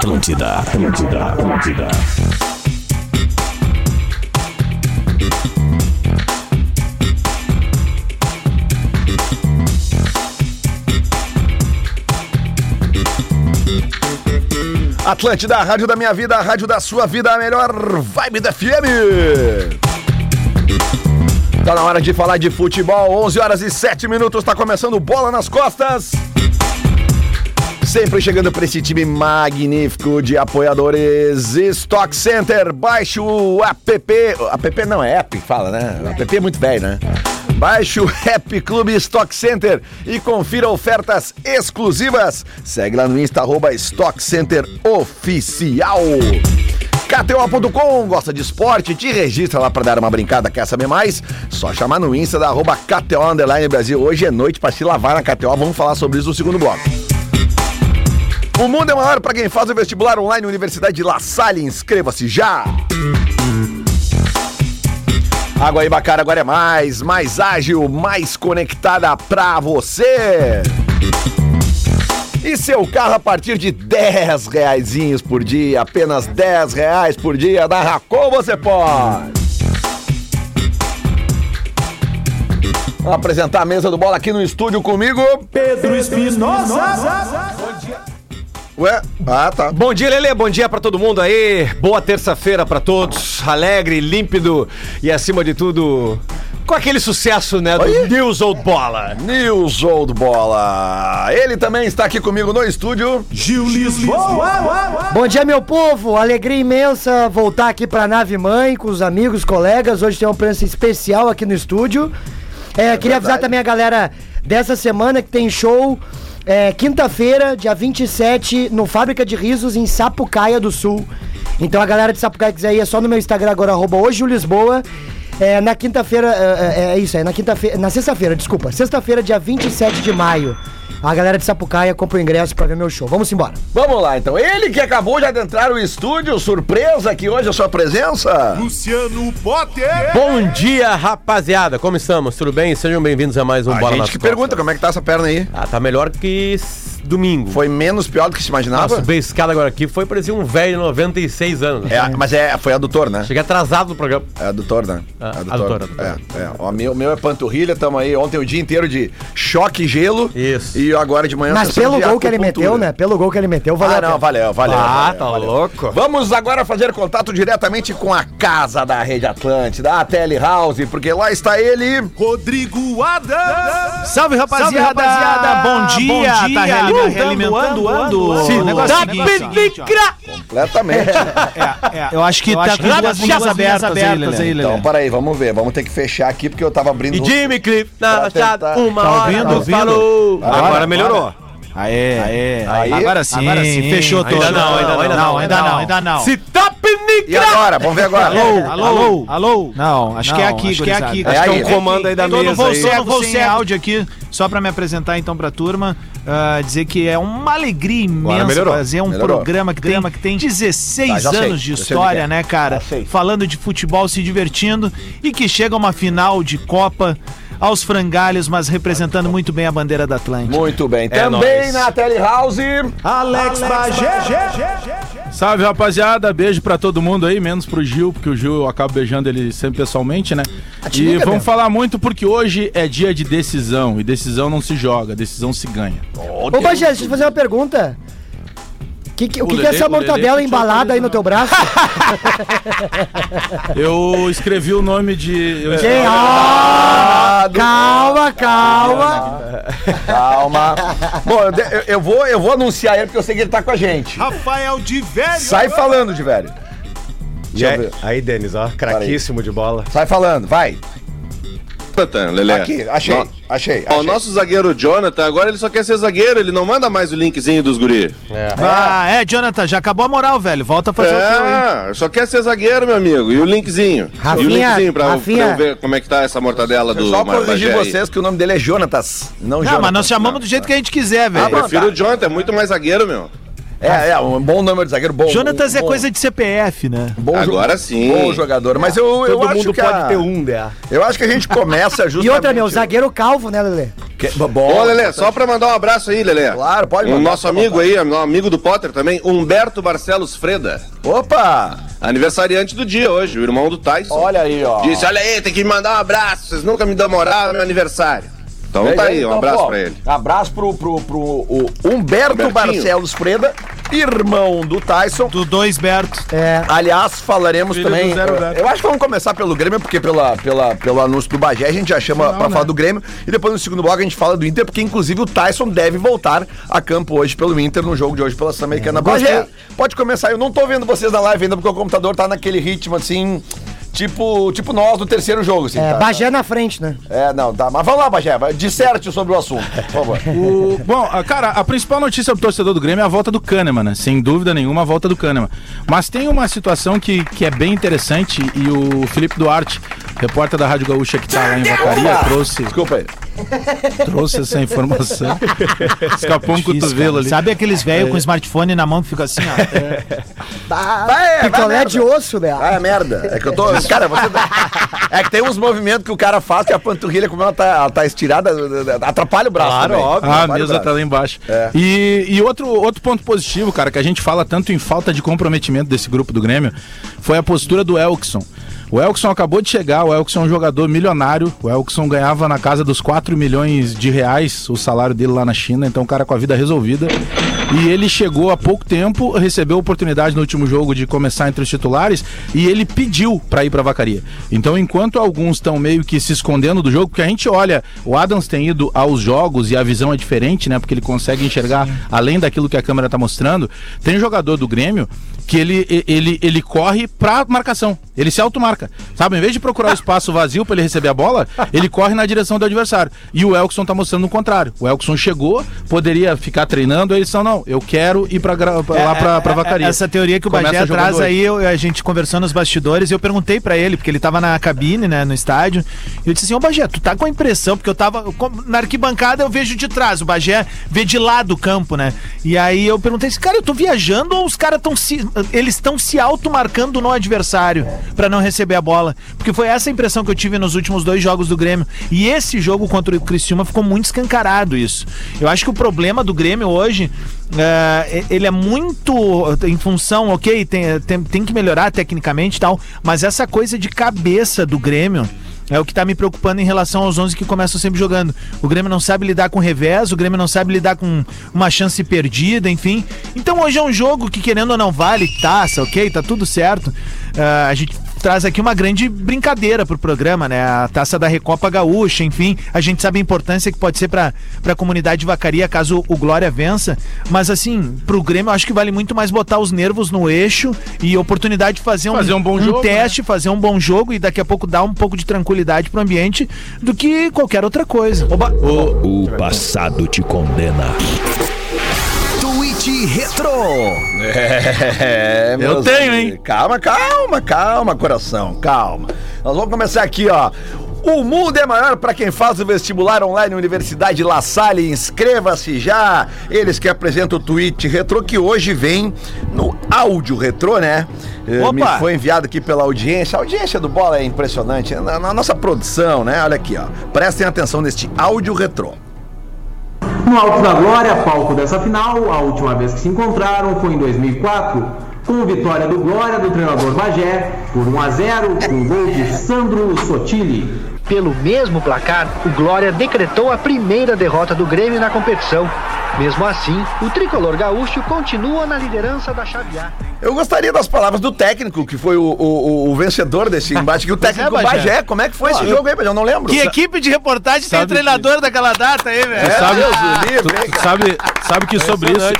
Atlântida, Atlântida, Atlântida. Atlântida, a rádio da minha vida, a rádio da sua vida, a melhor vibe da FM. Tá na hora de falar de futebol, 11 horas e 7 minutos, tá começando Bola nas Costas. Sempre chegando para esse time magnífico de apoiadores Stock Center. Baixe o app. App não, é app, fala, né? O app é muito velho, né? Baixe o Happy Clube Stock Center e confira ofertas exclusivas. Segue lá no Insta, arroba Stock Center Oficial. KTO.com, gosta de esporte? Te registra lá pra dar uma brincada, quer saber mais? Só chamar no Insta da arroba KTO Brasil. Hoje é noite pra se lavar na KTO, vamos falar sobre isso no segundo bloco. O mundo é maior para quem faz o vestibular online Universidade de La Salle. Inscreva-se já! Água Ibacara agora é mais, mais ágil, mais conectada pra você. E seu carro a partir de 10 reaisinhos por dia, apenas 10 reais por dia, da Racon você pode. Vamos apresentar a mesa do bola aqui no estúdio comigo. Pedro Espinosa. Ué? Ah, tá. Bom dia, Lele. Bom dia pra todo mundo aí. Boa terça-feira pra todos. Alegre, límpido e, acima de tudo, com aquele sucesso, né? Do Oi? News Old Bola. News Old Bola. Ele também está aqui comigo no estúdio. Gil Lisboa. Bom dia, meu povo! Alegria imensa voltar aqui pra nave mãe com os amigos, colegas. Hoje tem uma presença especial aqui no estúdio. É, queria avisar verdade. também a galera dessa semana que tem show é, quinta-feira, dia 27, no Fábrica de Risos, em Sapucaia do Sul. Então a galera de Sapucaia quiser ir, é só no meu Instagram agora, arroba hoje Lisboa. É, na quinta-feira, é, é, é isso aí, na quinta-feira, na sexta-feira, desculpa, sexta-feira, dia 27 de maio. A galera de Sapucaia compra o ingresso pra ver meu show. Vamos embora. Vamos lá, então. Ele que acabou de adentrar o estúdio, surpresa que hoje a sua presença. Luciano Potter. Bom dia, rapaziada. Como estamos? Tudo bem? Sejam bem-vindos a mais um A Bola gente nas que Costas. pergunta como é que tá essa perna aí. Ah, tá melhor que s- domingo. Foi menos pior do que se imaginava? Nossa, subi a escada agora aqui, foi parecia um velho de 96 anos. É, mas é, foi adutor, né? Cheguei atrasado no programa. É adutor, né? Ah, adutor. adutor, adutor. É, é. O meu, meu é panturrilha, tamo aí. Ontem o dia inteiro de choque e gelo. Isso. E agora de manhã Mas pelo gol que ele meteu, né? Pelo gol que ele meteu, valeu. Ah, não, valeu, valeu. Ah, valeu, tá valeu. louco. Vamos agora fazer contato diretamente com a casa da Rede Atlântida, a Telehouse, porque lá está ele. Rodrigo Adams. Salve rapaziada! Salve, rapaziada! Bom dia! Bom dia! Tá reali- Uh, realimentando, ando, ando, negócio é Tá seguinte, ó. Completamente. É, é, eu acho que Eu tá com que duas linhas abertas, abertas aí, Lelê. então, peraí, vamos ver. Vamos ter que fechar aqui porque eu tava abrindo. E Jimmy Cliff, na tentar- uma Tá hora. ouvindo? Ouvindo? Falou. Agora, Agora melhorou. Aê, aê, Aí? Agora sim, Agora sim. fechou Ainda todo. não, ainda não, ainda não, ainda não, ainda não. Se tá E agora? Vamos ver agora. Alô, alô, alô. Não, acho que é aqui, acho que é aqui. É Acho que é um comando aí da Então não mesa vou aí. cego, vou sem cego. áudio aqui, só pra me apresentar então pra turma, ah, dizer que é uma alegria imensa fazer um Melhorou. programa que tem, que tem 16 Tá, sei, anos de sei que história, é. né, cara? Falando de futebol, se divertindo e que chega uma final de Copa aos frangalhos, mas representando muito bem a bandeira da Atlântica. Muito bem. É Também nóis. na Telehouse. Alex Bagé. Salve rapaziada, beijo pra todo mundo aí, menos pro Gil, porque o Gil eu acabo beijando ele sempre pessoalmente, né? E liga, vamos falar muito porque hoje é dia de decisão, e decisão não se joga, decisão se ganha. Ô, Bagé, deixa eu te fazer uma pergunta. Que que- o que, que é Lelê- essa Lelê mortadela embalada aí no teu braço? Eu escrevi o nome de. eu Quem? escrevi- Ah, calma, calma. Calma. Bom, eu, eu- vou, eu vou anunciar ele porque eu sei que ele tá com a gente. Rafael de Velho. Sai falando, de velho. Aí, aí, Denis, ó, craquíssimo de bola. Sai falando, vai. Jonathan, Lelê. Aqui, achei, No- achei. Ó, o achei. nosso zagueiro Jonathan, agora ele só quer ser zagueiro, ele não manda mais o linkzinho dos guri. Ah, é, Jonathan, já acabou a moral, velho. Volta a fazer o teu. É, só quer ser zagueiro, meu amigo. E o linkzinho. e o Rafinha, linkzinho pra, eu- Rafinha. pra eu ver como é que tá essa mortadela do Só corrigir vocês que o nome dele é Jonatas, não Não, Jonatas. mas nós chamamos do jeito que a gente quiser, Eu velho. bom. prefiro tá. o Jonathan, é muito mais zagueiro, meu. É, é, um bom número de zagueiro, bom. Jonatas um, é bom- coisa de CPF, né? bom Agora jo- sim. Bom jogador, mas eu, eu Todo acho mundo que pode a- ter um, né? Eu acho que a gente começa justamente... E outra, meu, zagueiro calvo, né, Lelê? Que- bom, Ô, Lelê, só pra mandar um abraço aí, Lelê. Claro, pode Um mandar, nosso fica à amigo aí, amigo do Potter também, Humberto Barcelos Freda. Opa! Aniversariante do dia hoje, o irmão do Tyson. Olha aí, ó. Disse, olha aí, tem que me mandar um abraço, vocês nunca me dão moral no meu aniversário. Então É tá aí, um então, abraço pô, pra ele. Abraço pro, pro, pro o Humberto Humbertinho. Barcelos Freda, irmão do Tyson. Do dois Berto. É. Aliás, falaremos Filho também. do Zero eu- acho que vamos começar pelo Grêmio, porque pela, pela, pelo anúncio do Bagé a gente já chama pra falar do Grêmio. E depois no segundo bloco a gente fala do Inter, porque inclusive o Tyson deve voltar a campo hoje pelo Inter no jogo de hoje pela Sul-Americana. gostei. Bagé, pode começar. Eu não tô vendo vocês na live ainda, porque o computador tá naquele ritmo assim. Tipo, tipo nós do terceiro jogo, assim. É, tá- Bagé na frente, né? É, não, tá. Mas vamos lá, Bagé. vai- Disserte sobre o assunto, por favor. O- bom, a- cara, a principal notícia do torcedor do Grêmio é a volta do Kahneman, né? Sem dúvida nenhuma, a volta do Kahneman. Mas tem uma situação que, que é bem interessante e o Felipe Duarte, repórter da Rádio Gaúcha que tá lá em Vacaria, trouxe, Desculpa aí. trouxe essa informação. Escapou um cotovelo ali. Sabe aqueles velhos com smartphone na mão que fica assim, ó? Vai, é, vai Picolé merda. de osso, né? Ah, é merda. É que eu tô. Cara, você. É que tem uns movimentos que o cara faz que a panturrilha, como ela tá, ela tá estirada, atrapalha o braço. Claro, também. óbvio. Ah, a mesa tá lá embaixo. É. E, e outro, outro ponto positivo, cara, que a gente fala tanto em falta de comprometimento desse grupo do Grêmio, foi a postura do Elkson. O Elkson acabou de chegar, o Elkson é um jogador milionário. O Elkson ganhava na casa dos 4 milhões de reais o salário dele lá na China, então o cara com a vida resolvida. E ele chegou há pouco tempo, recebeu a oportunidade no último jogo de começar entre os titulares e ele pediu pra ir pra vacaria. Então, enquanto alguns estão meio que se escondendo do jogo, porque a gente olha, o Adams tem ido aos jogos e a visão é diferente, né? Porque ele consegue enxergar além daquilo que a câmera tá mostrando. Tem jogador do Grêmio que ele, ele, ele corre pra marcação. Ele se automarca. Sabe? Em vez de procurar o espaço vazio pra ele receber a bola, ele corre na direção do adversário. E o Elkson tá mostrando o contrário. O Elkson chegou, poderia ficar treinando, eles são, não, eu quero ir pra, pra- lá pra, pra vacaria. Essa teoria que o Começa Bagé traz aí, eu- a gente conversando nos bastidores, e eu perguntei pra ele, porque ele tava na cabine, né, no estádio, e eu disse assim, ô Bagé, tu tá com a impressão, porque eu tava, na arquibancada eu vejo de trás, o Bagé vê de lá do campo, né, e aí eu perguntei assim, cara, eu tô viajando ou os caras estão se, eles estão se automarcando no adversário pra não receber a bola, porque foi essa a impressão que eu tive nos últimos dois jogos do Grêmio, e esse jogo contra o Criciúma ficou muito escancarado isso. Eu acho que o problema do Grêmio hoje é, ele é muito em função, ok, tem, tem, tem que melhorar tecnicamente e tal, mas essa coisa de cabeça do Grêmio é o que tá me preocupando em relação aos 11 que começam sempre jogando. O Grêmio não sabe lidar com revés, o Grêmio não sabe lidar com uma chance perdida, enfim. Então hoje é um jogo que, querendo ou não, vale taça, ok? Tá tudo certo. Ah, a gente traz aqui uma grande brincadeira pro programa, né? A taça da Recopa Gaúcha, enfim. A gente sabe a importância que pode ser pra, pra comunidade de vacaria caso o Glória vença. Mas assim, pro Grêmio eu acho que vale muito mais botar os nervos no eixo e oportunidade de fazer um, Fazer um bom jogo, teste, fazer um bom jogo e daqui a pouco dar um pouco de tranquilidade pro ambiente do que qualquer outra coisa. O passado te condena. Tweet Retro. É, meus tenho, amigos. hein? Calma, calma, calma, coração, calma. Nós vamos começar aqui, ó. O mundo é maior para quem faz o vestibular online Universidade La Salle. Inscreva-se já. Eles que apresentam o tweet retrô que hoje vem no áudio retrô, né? Eh, Opa! Me foi enviado aqui pela audiência. A audiência do Bola é impressionante. Na, na nossa produção, né? Olha aqui, ó. Prestem atenção neste áudio retrô. No Alto da Glória, palco dessa final, a última vez que se encontraram foi em 2004, com vitória do Glória do treinador Bagé por 1 a 0 com gol de Sandro Sotili. Pelo mesmo placar, o Glória decretou a primeira derrota do Grêmio na competição. Mesmo assim, o tricolor gaúcho continua na liderança da chave A. Eu gostaria das palavras do técnico, que foi o, o- o vencedor desse embate, que o técnico Bagé. Bagé. Como é que foi esse jogo aí, Bagé? Eu não lembro. Que equipe de reportagem tem o Sabe treinador daquela data aí, velho? É, sabe- Deus livre, Tu sabe, sabe que sobre isso.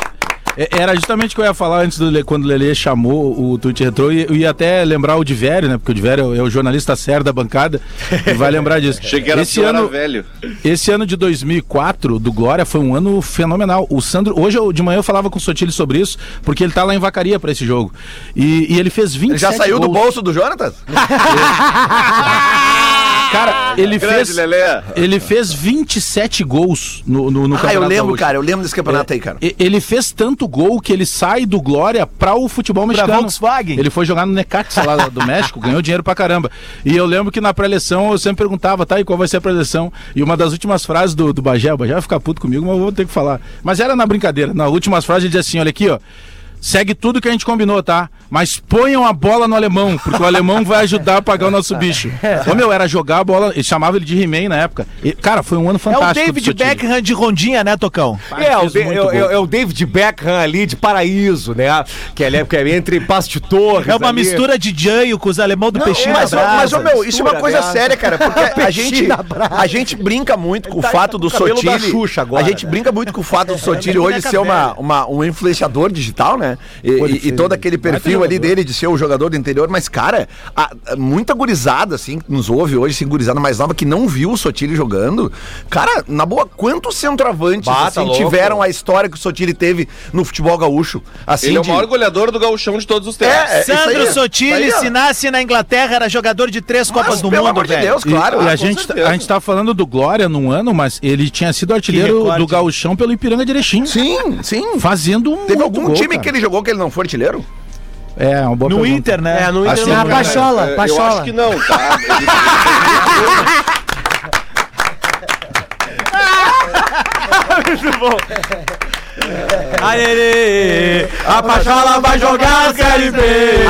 É- Era justamente o que eu ia falar antes do quando o Lelê chamou o Tweet Retro. E eu ia até lembrar o Divério, né? Porque o Divério é o jornalista sério da bancada e vai lembrar disso. Era esse ano, velho. esse ano de 2004 do Glória foi um ano fenomenal. O Sandro, hoje eu- de manhã eu falava com o Sotile sobre isso, porque ele tá lá em Vacaria pra esse jogo. E, e ele fez 20 Ele já saiu do bolso do Jonatas? Cara, ele Grande, fez, Lelê. ele fez 27 gols no, no, no Ah, eu Campeonato lembro, Gaúcho. cara, eu lembro desse campeonato aí, cara. Ele fez tanto gol que ele sai do Glória para o futebol mexicano. Volkswagen. Ele foi jogar no Necaxa lá do México, ganhou dinheiro pra caramba. E eu lembro que na pré-eleição eu sempre perguntava, tá, e qual vai ser a pré-eleição? E uma das últimas frases do, do Bagé, o Bagé vai ficar puto comigo, mas eu vou ter que falar. Mas era na brincadeira. Na últimas frases ele dizia assim, olha aqui, ó. Segue tudo que a gente combinou, tá? Mas ponham a bola no alemão, porque o alemão vai ajudar a pagar o nosso bicho. Ô meu, era jogar a bola, ele chamava ele de He-Man na época. E, cara, foi um ano É o fantástico. do David. Beckham de Rondinha, né, Tocão? É, o, fez de- é o- gol. é o David Beckham ali de Paraíso, né? Que é, que é entre Passo de Torres. É uma ali. mistura de Janho com os alemão do peixinho mas, na ô, mas, ô, brasa. meu, isso é uma mistura, coisa né? séria, cara, porque a gente, brasa. a gente brinca muito com o tá- fato tá do com o da Sotile. Xuxa agora, a gente né? brinca muito com o fato do Sotile minha hoje ser uma, uma, um influenciador digital, né? E, e- e todo aquele perfil ali dele de ser o jogador do interior, mas, cara, a- a- muita gurizada, assim, que nos ouve hoje, assim, gurizada mais nova, que não viu o Sotile jogando. Cara, na boa, quantos centroavantes Bata, assim, louco. tiveram a história que o Sotile teve no futebol gaúcho? Assim, Ele é o de- maior goleador do gauchão de todos os tempos. É, é isso Sandro aí, isso Sotile, aí, ó. se nasce na Inglaterra, era jogador de três Copas Mas, do pelo Mundo, amor de velho. Deus, E- claro. E, Ah, a, com gente, certeza. a gente tá falando do Glória num ano, mas ele tinha sido artilheiro do Gauchão pelo Ipiranga de Erechim. Sim, sim. Fazendo um. Teve algum gol, time cara. que ele jogou que ele não foi artilheiro? É, uma boa No pergunta. Inter, né? É, no Inter Assim, Ah, Pachola, É, Eu Pachola. acho que não, tá? Ele- Aê, a Pachola vai jogar a Série B.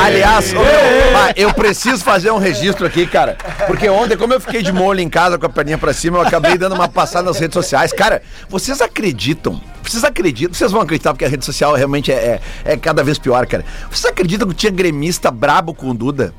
Aliás, ah, eu preciso fazer um registro aqui, cara. Porque ontem, como eu fiquei de molho em casa com a perninha pra cima, eu acabei dando uma passada nas redes sociais. Cara, vocês acreditam? Vocês acreditam? Vocês vão acreditar porque a rede social realmente é, é, é cada vez pior, cara. Vocês acreditam que tinha gremista brabo com o Duda?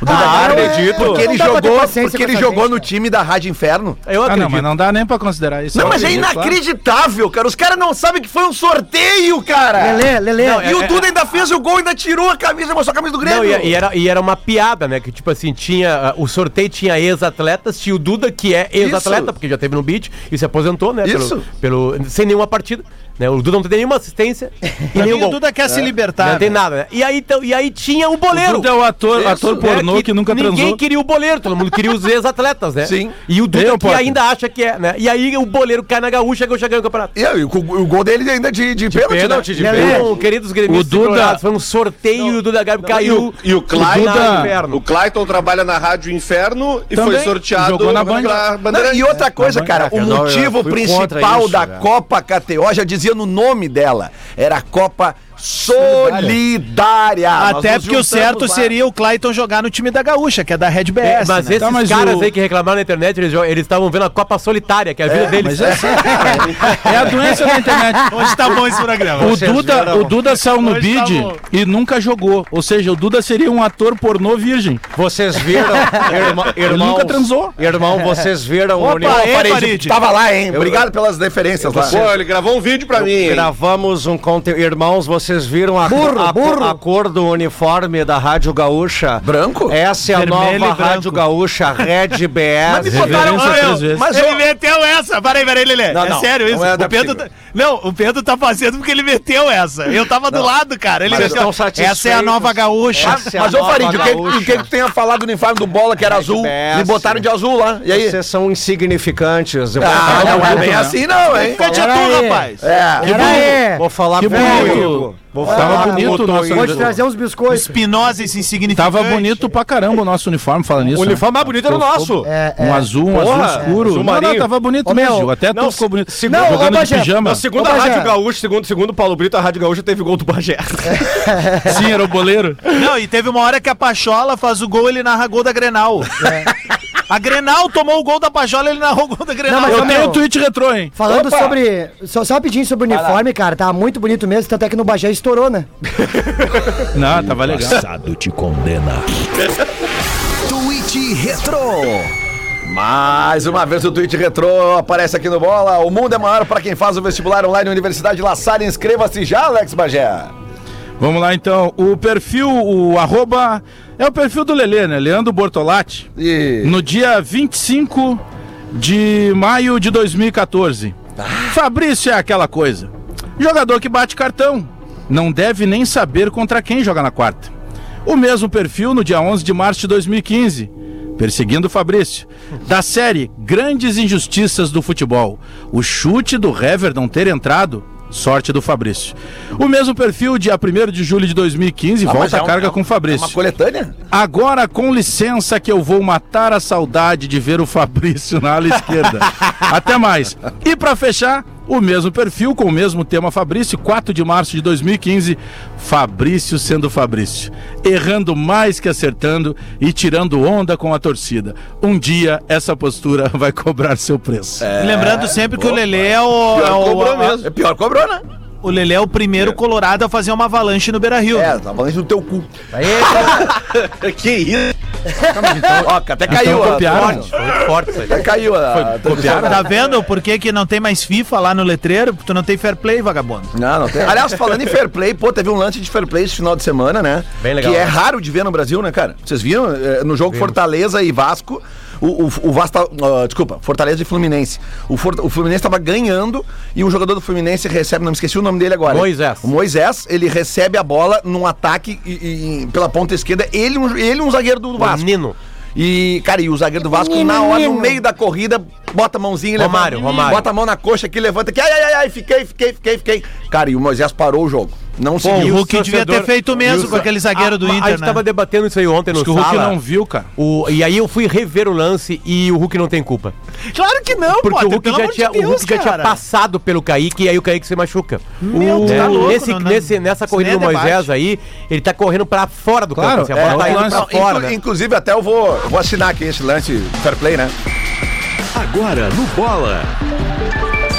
O Duda Ah, Garbi? acredito. Porque ele Não dá pra ter jogou, paciência porque com ele essa jogou gente, no cara. time da Rádio Inferno. Eu Ah, acredito. não, mas não dá nem pra considerar isso. Não, mas é acredito, claro. inacreditável, cara. Os caras não sabem que foi um sorteio, cara. Lelê, Lelê. Não, e o Duda ainda fez o gol, ainda tirou a camisa, mostrou a camisa do Grêmio. Não, e, e era, e era uma piada, né? Que tipo assim, tinha. uh, o sorteio tinha ex-atletas, tinha o Duda, que é ex-atleta, Isso. porque já teve no beat e se aposentou, né? Isso. Pelo, pelo, sem nenhuma partida. Né? O Duda não tem nenhuma assistência e nenhum o gol. Duda quer se libertar. Não tem né? nada, né? E aí, então, e aí tinha o boleiro. O Duda é o ator, Isso, ator né, pornô que, nunca Ninguém transou. queria o boleiro, todo mundo queria os ex-atletas, né? Sim. E o Duda Eu, que Potter. ainda acha que é, né? E aí o boleiro cai na gaúcha e gaúcha ganha o campeonato. E aí, o, o gol dele ainda de, de, pênalti, né? Pênalti de pênalti. Queridos gremistas O Duda- foi um sorteio e o Duda Gabi E caiu. o, e o Clayton, O Duda- o Clayton trabalha na Rádio Inferno e Também foi sorteado jogou na Band. pela Não, Bandeirantes. e outra coisa, cara, o é, não, eu motivo principal da. Copa KTO já dizia no nome dela. Era a Copa Solidária. Até porque o certo lá. seria o Clayton jogar no time da Gaúcha, que é da Red BS. É, mas né? esses Tá, mas caras o- aí que reclamaram na internet, eles estavam vendo a Copa Solitária, que é a vida deles. Mas é assim. É a doença da internet. Hoje tá bom esse programa. O Duda, viram? o Duda saiu no Hoje tá bid bom. e nunca jogou. Ou seja, o Duda seria um ator pornô virgem. Vocês viram, irmã, Ele nunca transou. Irmão, vocês viram Opa, é, Farid, Farid. Tava lá, hein? Obrigado pelas referências lá. Pô, ele gravou um vídeo pra mim. Gravamos um conteúdo. Irmãos, vocês viram a, Burro, a, burro. a cor do uniforme da Rádio Gaúcha? Branco? Essa é a Vermelho e nova. Rádio Gaúcha, Red BS. me botaram- três vezes. Mas ele eu- meteu essa. Peraí, peraí, Lelê. Não, é não, sério isso. não é o Pedro tá... Não, o Pedro tá fazendo porque ele meteu essa. Eu tava do lado, cara. Ele Mas meteu. Essa é a nova gaúcha. Essa é a Mas, ô Farid, o que, o que que tu tenha falado do uniforme do bola que era azul? BS. Me botaram de azul lá. E aí? Vocês são insignificantes. Eu vou Ah, falar não é bem assim não, hein? Fica de tu, rapaz. É. Vou falar Que comigo. Vou Tava falar com bonito o nosso- Vou te trazer uns biscoitos. Espinosa e insignificante. Tava bonito pra caramba o nosso uniforme, falando nisso. O né? uniforme mais bonito era o nosso. É, Um é. azul, um Porra, azul escuro. azul não, não, marinho. tava bonito Ô, mesmo. meu, Até não, tu ficou bonito. segundo- Não, jogando de pijama. Na segunda Ô, Bagé. Rádio Gaúcha, segundo, segundo Paulo Brito, a Rádio Gaúcha teve gol do Bagé. Sim, era o boleiro. Não, e teve uma hora que a Pachola faz o gol, ele narra gol da Grenal. A Grenal tomou o gol da Pachola, ele narrou o gol da Grenal. Não, mas Eu tenho um tweet retrô, hein? Falando Opa. sobre. Só, só rapidinho sobre o uniforme, cara. Tava muito bonito mesmo, tanto é que no Bagé estourou, né? Não, tava legal. Passado te condena. Tweet Retro. Mais uma vez o tweet retrô aparece aqui no Bola. O mundo é maior para quem faz o vestibular online Universidade La Salle. Inscreva-se já, Alex Bagé. Vamos lá então. O perfil, o arroba. É o perfil do Lelê, né? Leandro Bortolatti. E... No dia 25 de maio de 2014. Fabrício é aquela coisa. Jogador que bate cartão. Não deve nem saber contra quem joga na quarta. O mesmo perfil no dia 11 de março de 2015. perseguindo o Fabrício. Da série Grandes Injustiças do Futebol, o chute do Hever não ter entrado, sorte do Fabrício. O mesmo perfil, dia 1 de julho de 2015, Ah, volta é a um- carga é um- com o É Fabrício. uma coletânea? Agora, com licença, que eu vou matar a saudade de ver o Fabrício na ala esquerda. Até mais. E pra fechar, o mesmo perfil, com o mesmo tema Fabrício, 4 de março de 2015. Fabrício sendo Fabrício. Errando mais que acertando e tirando onda com a torcida. Um dia, essa postura vai cobrar seu preço. E Lembrando sempre que o Lelê é o. é o- cobrou a- mesmo. É pior cobrou, né? O Lelê é o primeiro colorado a fazer uma avalanche no Beira Rio. É, tá falando isso no teu cu. que isso? Ó, até caiu a. copiaram. Foi forte isso aí. Até caiu a. copiaram? Tá vendo por que, que não tem mais FIFA lá no letreiro? Porque tu não tem fair play, vagabundo. Não, não tem. Aliás, falando em fair play, pô, teve um lance de fair play esse final de semana, né? Bem legal, Que é né? raro de ver no Brasil, né, cara? Vocês viram? É, No jogo Fortaleza e Vasco, o, o, o Vasco. tá- ah, desculpa, Fortaleza e Fluminense. O, For- o Fluminense tava ganhando e o jogador do Fluminense recebe, não me esqueci o nome dele agora. Moisés. O Moisés, ele recebe a bola num ataque e- e- pela ponta esquerda, ele, um- ele um zagueiro do Vasco. Nino. E, cara, e o zagueiro do Vasco, na hora, no meio da corrida, bota a mãozinha e Romário, levanta. Romário. Bota a mão na coxa aqui, levanta aqui. Ai, ai, ai, ai, fiquei, fiquei, fiquei, fiquei. Cara, e o Moisés parou o jogo. Não seguiu. o Hulk devia ter feito mesmo com aquele zagueiro do Ah, A Inter, gente né? tava debatendo isso aí ontem no Acho que o Hulk não viu, cara. O, e aí eu fui rever o lance e o Hulk não tem culpa. Claro que não, Porque o Hulk, pelo já tinha, o Hulk já tinha passado pelo Kaique e aí o Kaique se machuca. Meu, tá louco, nesse, não- não- nesse, nessa corrida do é Moisés aí, ele tá correndo pra fora do Claro, campo. assim, a é, bola tá é, indo lance- pra fora, inclu- né? Inclusive, até eu vou, vou assinar aqui esse lance fair play, né? Agora no Bola.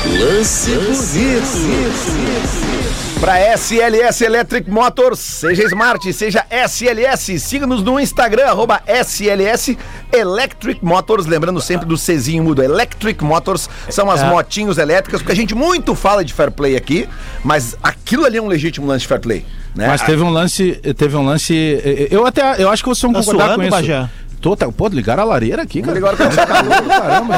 Lance bonito. Pra SLS Electric Motors, seja Smart, seja SLS, siga-nos no Instagram, arroba SLS Electric Motors, lembrando sempre do Czinho mudo, Electric Motors, são as motinhos elétricas, porque a gente muito fala de fair play aqui, mas aquilo ali é um legítimo lance de fair play, né? Mas teve um lance, teve um lance. Eu até, eu acho que vocês vão Tá concordar suando, com isso. Bagé? Tô, tá, pô, ligaram a lareira aqui, cara. Ligaram pra- Tá caramba.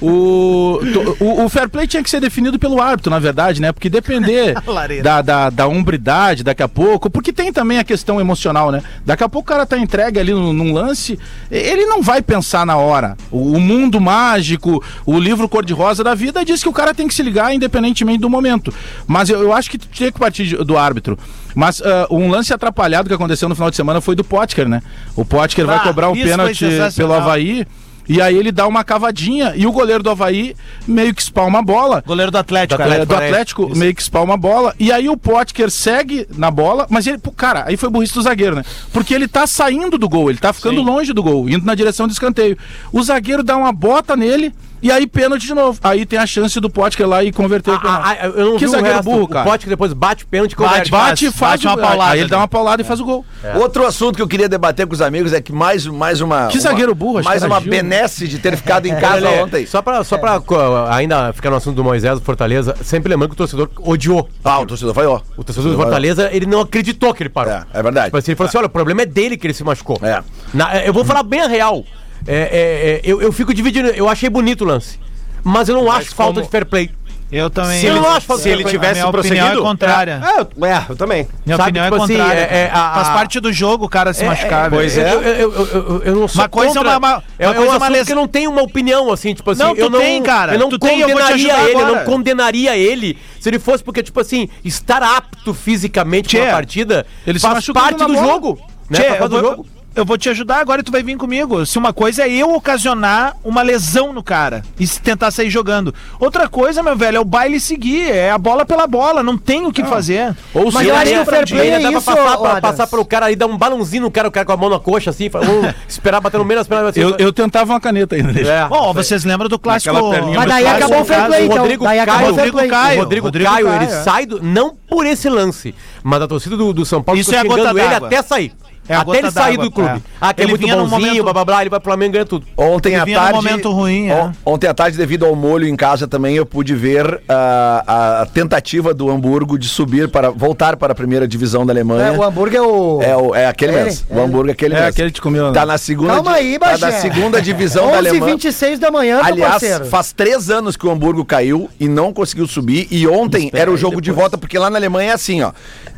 o, to- o, o fair play tinha que ser definido pelo árbitro, na verdade, né? Porque depender da, da, da umbridade daqui a pouco, porque tem também a questão emocional, né? Daqui a pouco o cara tá entregue ali num, num lance, ele não vai pensar na hora. O, o mundo mágico, o livro cor-de-rosa da vida diz que o cara tem que se ligar independentemente do momento. Mas eu, eu acho que tinha que partir do árbitro. Mas ah, um lance atrapalhado que aconteceu no final de semana foi do Potker, né? O Potker vai Ah, cobrar um isso pênalti pelo Havaí. E aí ele dá uma cavadinha e o goleiro do Havaí meio que espalma a bola. Goleiro do Atlético, Do cara. do Atlético meio que espalma a bola. E aí o Potker segue na bola, mas ele, cara, aí foi burrice do zagueiro, né? Porque ele tá saindo do gol, ele tá ficando longe do gol, indo na direção do escanteio. O zagueiro dá uma bota nele e aí pênalti de novo. Aí tem a chance do Potker lá e converter o Ah, pênalti. ah, eu não que vi o zagueiro resto. burro, O cara. Pote que depois bate o pênalti e Bate, converte. Bate, faz- faz bate uma o- paulada Aí ele dá uma paulada e faz o gol. Outro assunto que eu queria debater com os amigos é que mais, mais uma. Que uma- zagueiro burro, acho Mais uma Gil. benesse de ter ficado em casa Lelê, ontem. Só pra, só pra co- ainda ficar no assunto do Moisés, do Fortaleza, sempre lembrando que o torcedor odiou. Ah, o torcedor foi, ó. O torcedor do Fortaleza, ele não acreditou que ele parou. É, é verdade. Tipo assim, ele falou assim: olha, o problema é dele que ele se machucou. É. Na- eu vou falar bem a real. É, é, é, eu, eu fico dividindo, eu achei bonito o lance. Mas eu não acho falta como- de fair play. Eu também. Se ele não acha falta se de ele fair play. tivesse a minha opinião prosseguido. é contrária. É, eu, é, eu também. Minha Sabe, opinião tipo é assim, contrária. é- é a- Faz a- parte do jogo o cara se É, machucar. é, pois é. Eu, eu, eu, eu, eu não sou Uma coisa é uma- uma- é, uma é coisa um é uma les- que eu não tenho uma opinião, assim, tipo assim, Não, tu eu não, tem, cara. eu não Tu tem, eu condenaria ele, eu não condenaria ele se ele fosse, porque, tipo assim, estar apto fisicamente pra uma partida ele faz parte do bola. jogo. Né? Tchê, Faz eu parte do vou, jogo. Eu vou te ajudar agora e tu vai vir comigo. Se uma coisa é eu ocasionar uma lesão no cara e se tentar sair jogando. Outra coisa, meu velho, é o baile seguir. É a bola pela bola. Não tem o que fazer. Ou Mas se eu acho que Ele o fair play ainda é dá pra isso, passar, pra, passar pro cara aí, dar um balãozinho no cara, o cara com a mão na coxa, assim, fala, um, esperar bater no meio das pernas. Assim, eu, eu tentava uma caneta ainda. é. Bom, vocês lembram do clássico. Mas daí clássico acabou o fair play, o então. Rodrigo Daí acabou Caio, o fair play. Caio. o Rodrigo, Rodrigo Caio, Caio, ele é. sai do, não por esse lance, mas a torcida do, do São Paulo Isso é a gota ele até sair. É até ele sair do clube. é. Ah, que é Ele muito bonzinho, momento- blá blá blá, ele vai pro Flamengo e ganha tudo. Ontem Ele à tarde. momento ruim, é. on- Ontem à tarde, devido ao molho em casa também, eu pude ver ah, a tentativa do Hamburgo de subir para voltar para a primeira divisão da Alemanha. É, o hambúrguer é o. É, o- é aquele É ele, mesmo. é o Hamburgo é aquele É mesmo. aquele que te comeu, né? Tá na segunda. Calma aí, tá Bagé. na segunda divisão da 11 Alemanha. 26 da manhã, Aliás, parceiro. faz três anos que o Hamburgo caiu e não conseguiu subir. E ontem era o jogo de volta, porque lá na Alemanha é assim, ó.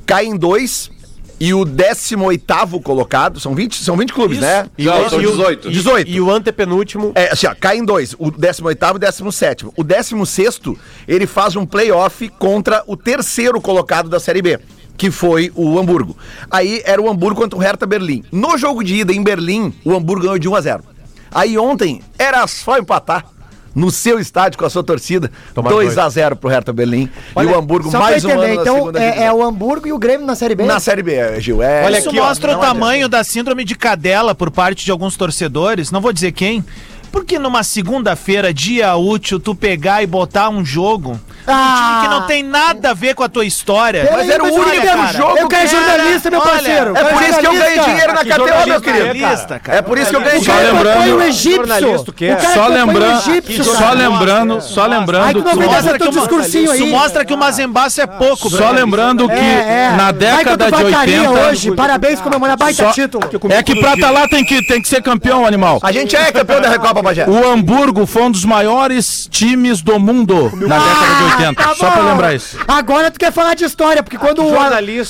Caem dois, e o 18 colocado, são 20, são 20 clubes, né? E Não, são 18. 18. E o antepenúltimo. É, assim, ó, cai em dois. O 18 e o 17. O 16, ele faz um playoff contra o terceiro colocado da Série B, que foi o Hamburgo. Aí era o Hamburgo contra o Hertha Berlim. No jogo de ida em Berlim, o Hamburgo ganhou de 1 a 0. Aí ontem era só empatar. No seu estádio com a sua torcida, Tomar 2 dois. a 0 pro Hertha Berlim. e o Hamburgo Só mais um ano na então segunda é, é o Hamburgo e o Grêmio na Série B? Na Série B, Gil. É, Olha Isso aqui, ó, mostra não o tamanho da síndrome de cadela por parte de alguns torcedores, não vou dizer quem. Porque numa segunda-feira, dia útil, tu pegar e botar um jogo um time que não tem nada a ver com a tua história. Mas era o único cara, jogo Eu que era- jornalista, meu olha, parceiro. É Eu por quero isso que eu ganhei dinheiro na KTO, meu querido. é, cara? É por isso que eu ganhei Só dinheiro. o lembrando- egípcio. é. O cara Só lembrando, egípcio, só lembrando, só Ai, lembrando tu não que me mostra que discursinho Isso aí. mostra que o Mazembaço é pouco, Só lembrando que É, é. na década de o Vacaria 80 hoje. Parabéns, comemorar baita Só- título. É que pra tá lá tem que, tem que ser campeão, animal. A gente é campeão da Recopa, Bagé. O Hamburgo foi um dos maiores times do mundo na década de 80. Tá Só pra lembrar isso. Agora tu quer falar de história, porque quando, o,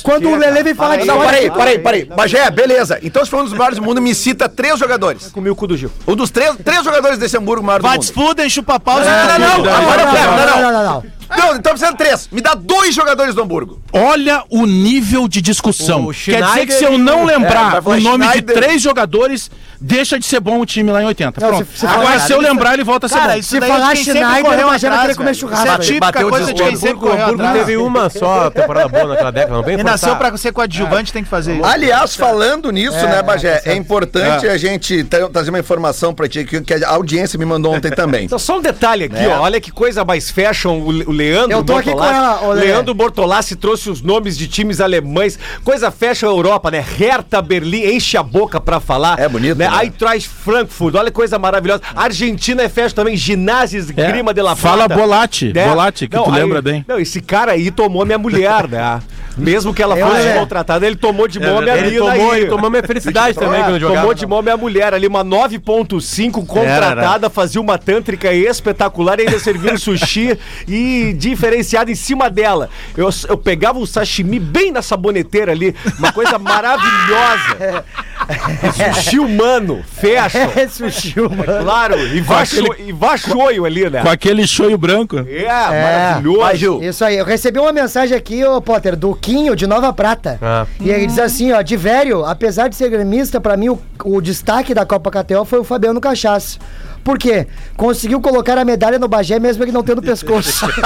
quando o é, Lele vem falar de Não, história... peraí, peraí, peraí. Bagé, beleza. Então, se for um dos maiores do mundo, me cita três jogadores. Comi o cu do Gil. Um dos três, três jogadores desse Hamburgo maior do mundo. Vatsfuden, chupa pau. Não, não, não, Não, agora eu quero, não, não, não, não. não, não. Não, então precisa de três. Me dá dois jogadores do Hamburgo. Olha o nível de discussão. O Quer dizer que se eu não É, vai lembrar falar o nome Schneider. de três jogadores, deixa de ser bom o time lá em 80. Não, Pronto. se- se Agora, se eu lembrar, ele volta a ser Cara, bom. isso Se é falar Schneider, correu o Bagé vai atrás, querer comer churrasco. Isso é a Bateu típica o coisa de quem sempre correu atrás. Teve uma só temporada boa naquela década, não vem E nasceu pra ser coadjuvante, tem que fazer isso. Aliás, falando nisso, né, Bagé, é importante a gente tra- trazer uma informação pra ti que, que a audiência me mandou ontem também. Então, só um detalhe aqui, É. ó. Olha que coisa mais fashion. O, Le- o Leandro Eu tô aqui com ela. Leandro Bortolassi trouxe os nomes de times alemães. Coisa fashion Europa, né? Hertha Berlim, enche a boca pra falar. É bonito, né? né? Eintracht Frankfurt, olha que coisa maravilhosa. Argentina é fashion também. Ginásios É. Grima de la Fala Plata. Bolatti, Né? Bolatti, que tu aí- lembra bem. Não, esse cara aí tomou minha mulher, né? Mesmo que ela Eu, fosse é. maltratada, ele tomou de mão a minha Ele mina tomou, aí. ele tomou minha felicidade também quando eu jogava. Tomou de mão minha mulher ali, uma 9.5 contratada, fazia uma tântrica espetacular e ainda servia um sushi e diferenciado em cima dela. Eu, eu pegava um sashimi bem na saboneteira ali, uma coisa maravilhosa. sushi humano, fashion. É sushi, mano. Claro, e, vacho, e vachoio ali, né? Com aquele shoyu branco. É, maravilhoso. Vai, Gil. Isso aí, eu recebi uma mensagem aqui, ô Potter, do Quinho de Nova Prata. Ah. E ele diz assim, ó, de velho, apesar de ser gremista, pra mim o, o destaque da Copa KTO foi o Fabiano Cachaço. Por quê? Conseguiu colocar a medalha no Bagé mesmo ele não tendo pescoço.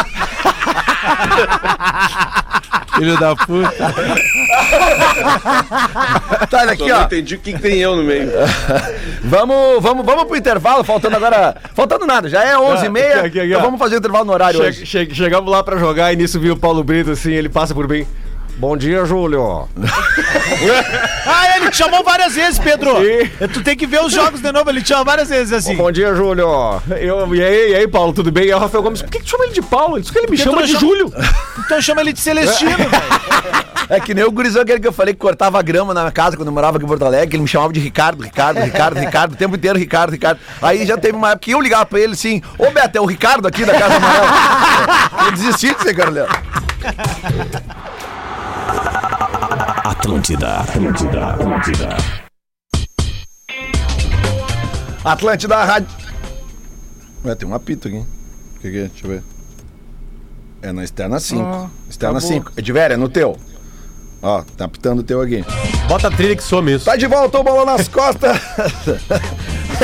Filho da puta. Tá, olha Só aqui, não ó. entendi o que, que tem eu no meio. Vamos, vamos, vamos pro intervalo, faltando agora. Faltando nada, já é 11h30. Aqui, aqui, aqui, então ó. vamos fazer o intervalo no horário Che- hoje. che- chegamos lá pra jogar e nisso viu o Paulo Brito assim, ele passa por mim. Bom dia, Júlio. Ah, ele te chamou várias vezes, Pedro. Sim. Tu tem que ver os jogos de novo, ele te chamou várias vezes assim. Bom dia, Júlio. Eu, e, aí, e aí, Paulo, tudo bem? E aí, o Rafael Gomes, por que, que tu chama ele de Paulo? Ele disse que ele me Porque chama de chama- Júlio. Então chama ele de Celestino, velho. É que nem o gurizão aquele que eu falei que cortava grama na minha casa quando eu morava aqui em Porto Alegre, que ele me chamava de Ricardo, Ricardo, Ricardo, Ricardo, o tempo inteiro Ricardo, Ricardo. Aí já teve uma época que eu ligava pra ele assim, ô Beto, é o Ricardo aqui da Casa Amarela. eu desisti de ser Carolina. Atlântida, Atlântida, Atlântida. Atlântida Rádio. Ué, tem um apito aqui. O que, que é? Deixa eu ver. É na externa 5. externa 5. É de velho, é no teu. Ó, tá apitando o teu aqui. Bota a trilha que some isso. Tá de volta o bola nas costas.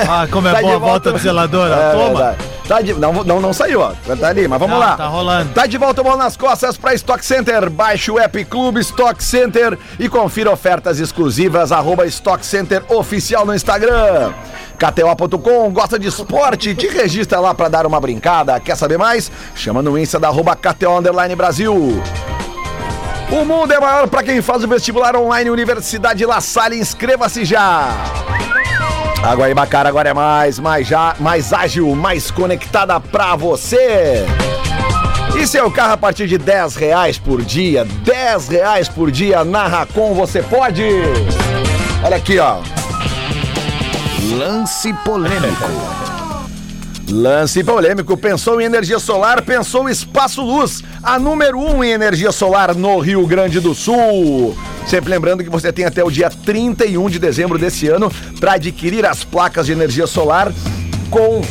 Ah, como é Tá boa a volta. do zelador. É Toma. verdade. Tá de... não, não, não saiu, ó. Tá ali, mas vamos Não, lá. tá rolando. Tá de volta o bola nas costas pra Stock Center. Baixe o app Clube Stock Center e confira ofertas exclusivas. Arroba Stock Center Oficial no Instagram. KTO.com, gosta de esporte? Te registra lá pra dar uma brincada. Quer saber mais? Chama no Insta da arroba KTO Underline Brasil. O mundo é maior para quem faz o vestibular online Universidade La Salle. Inscreva-se já. A Guaibacara agora é mais, mais, já, mais ágil, mais conectada pra você. E seu carro a partir de 10 reais por dia, 10 reais por dia na Racon você pode. Olha aqui, ó. Lance polêmico. Lance polêmico. Pensou em energia solar? Pensou Espaço Luz, a número um em energia solar no Rio Grande do Sul. Sempre lembrando que você tem até o dia 31 de dezembro desse ano para adquirir as placas de energia solar com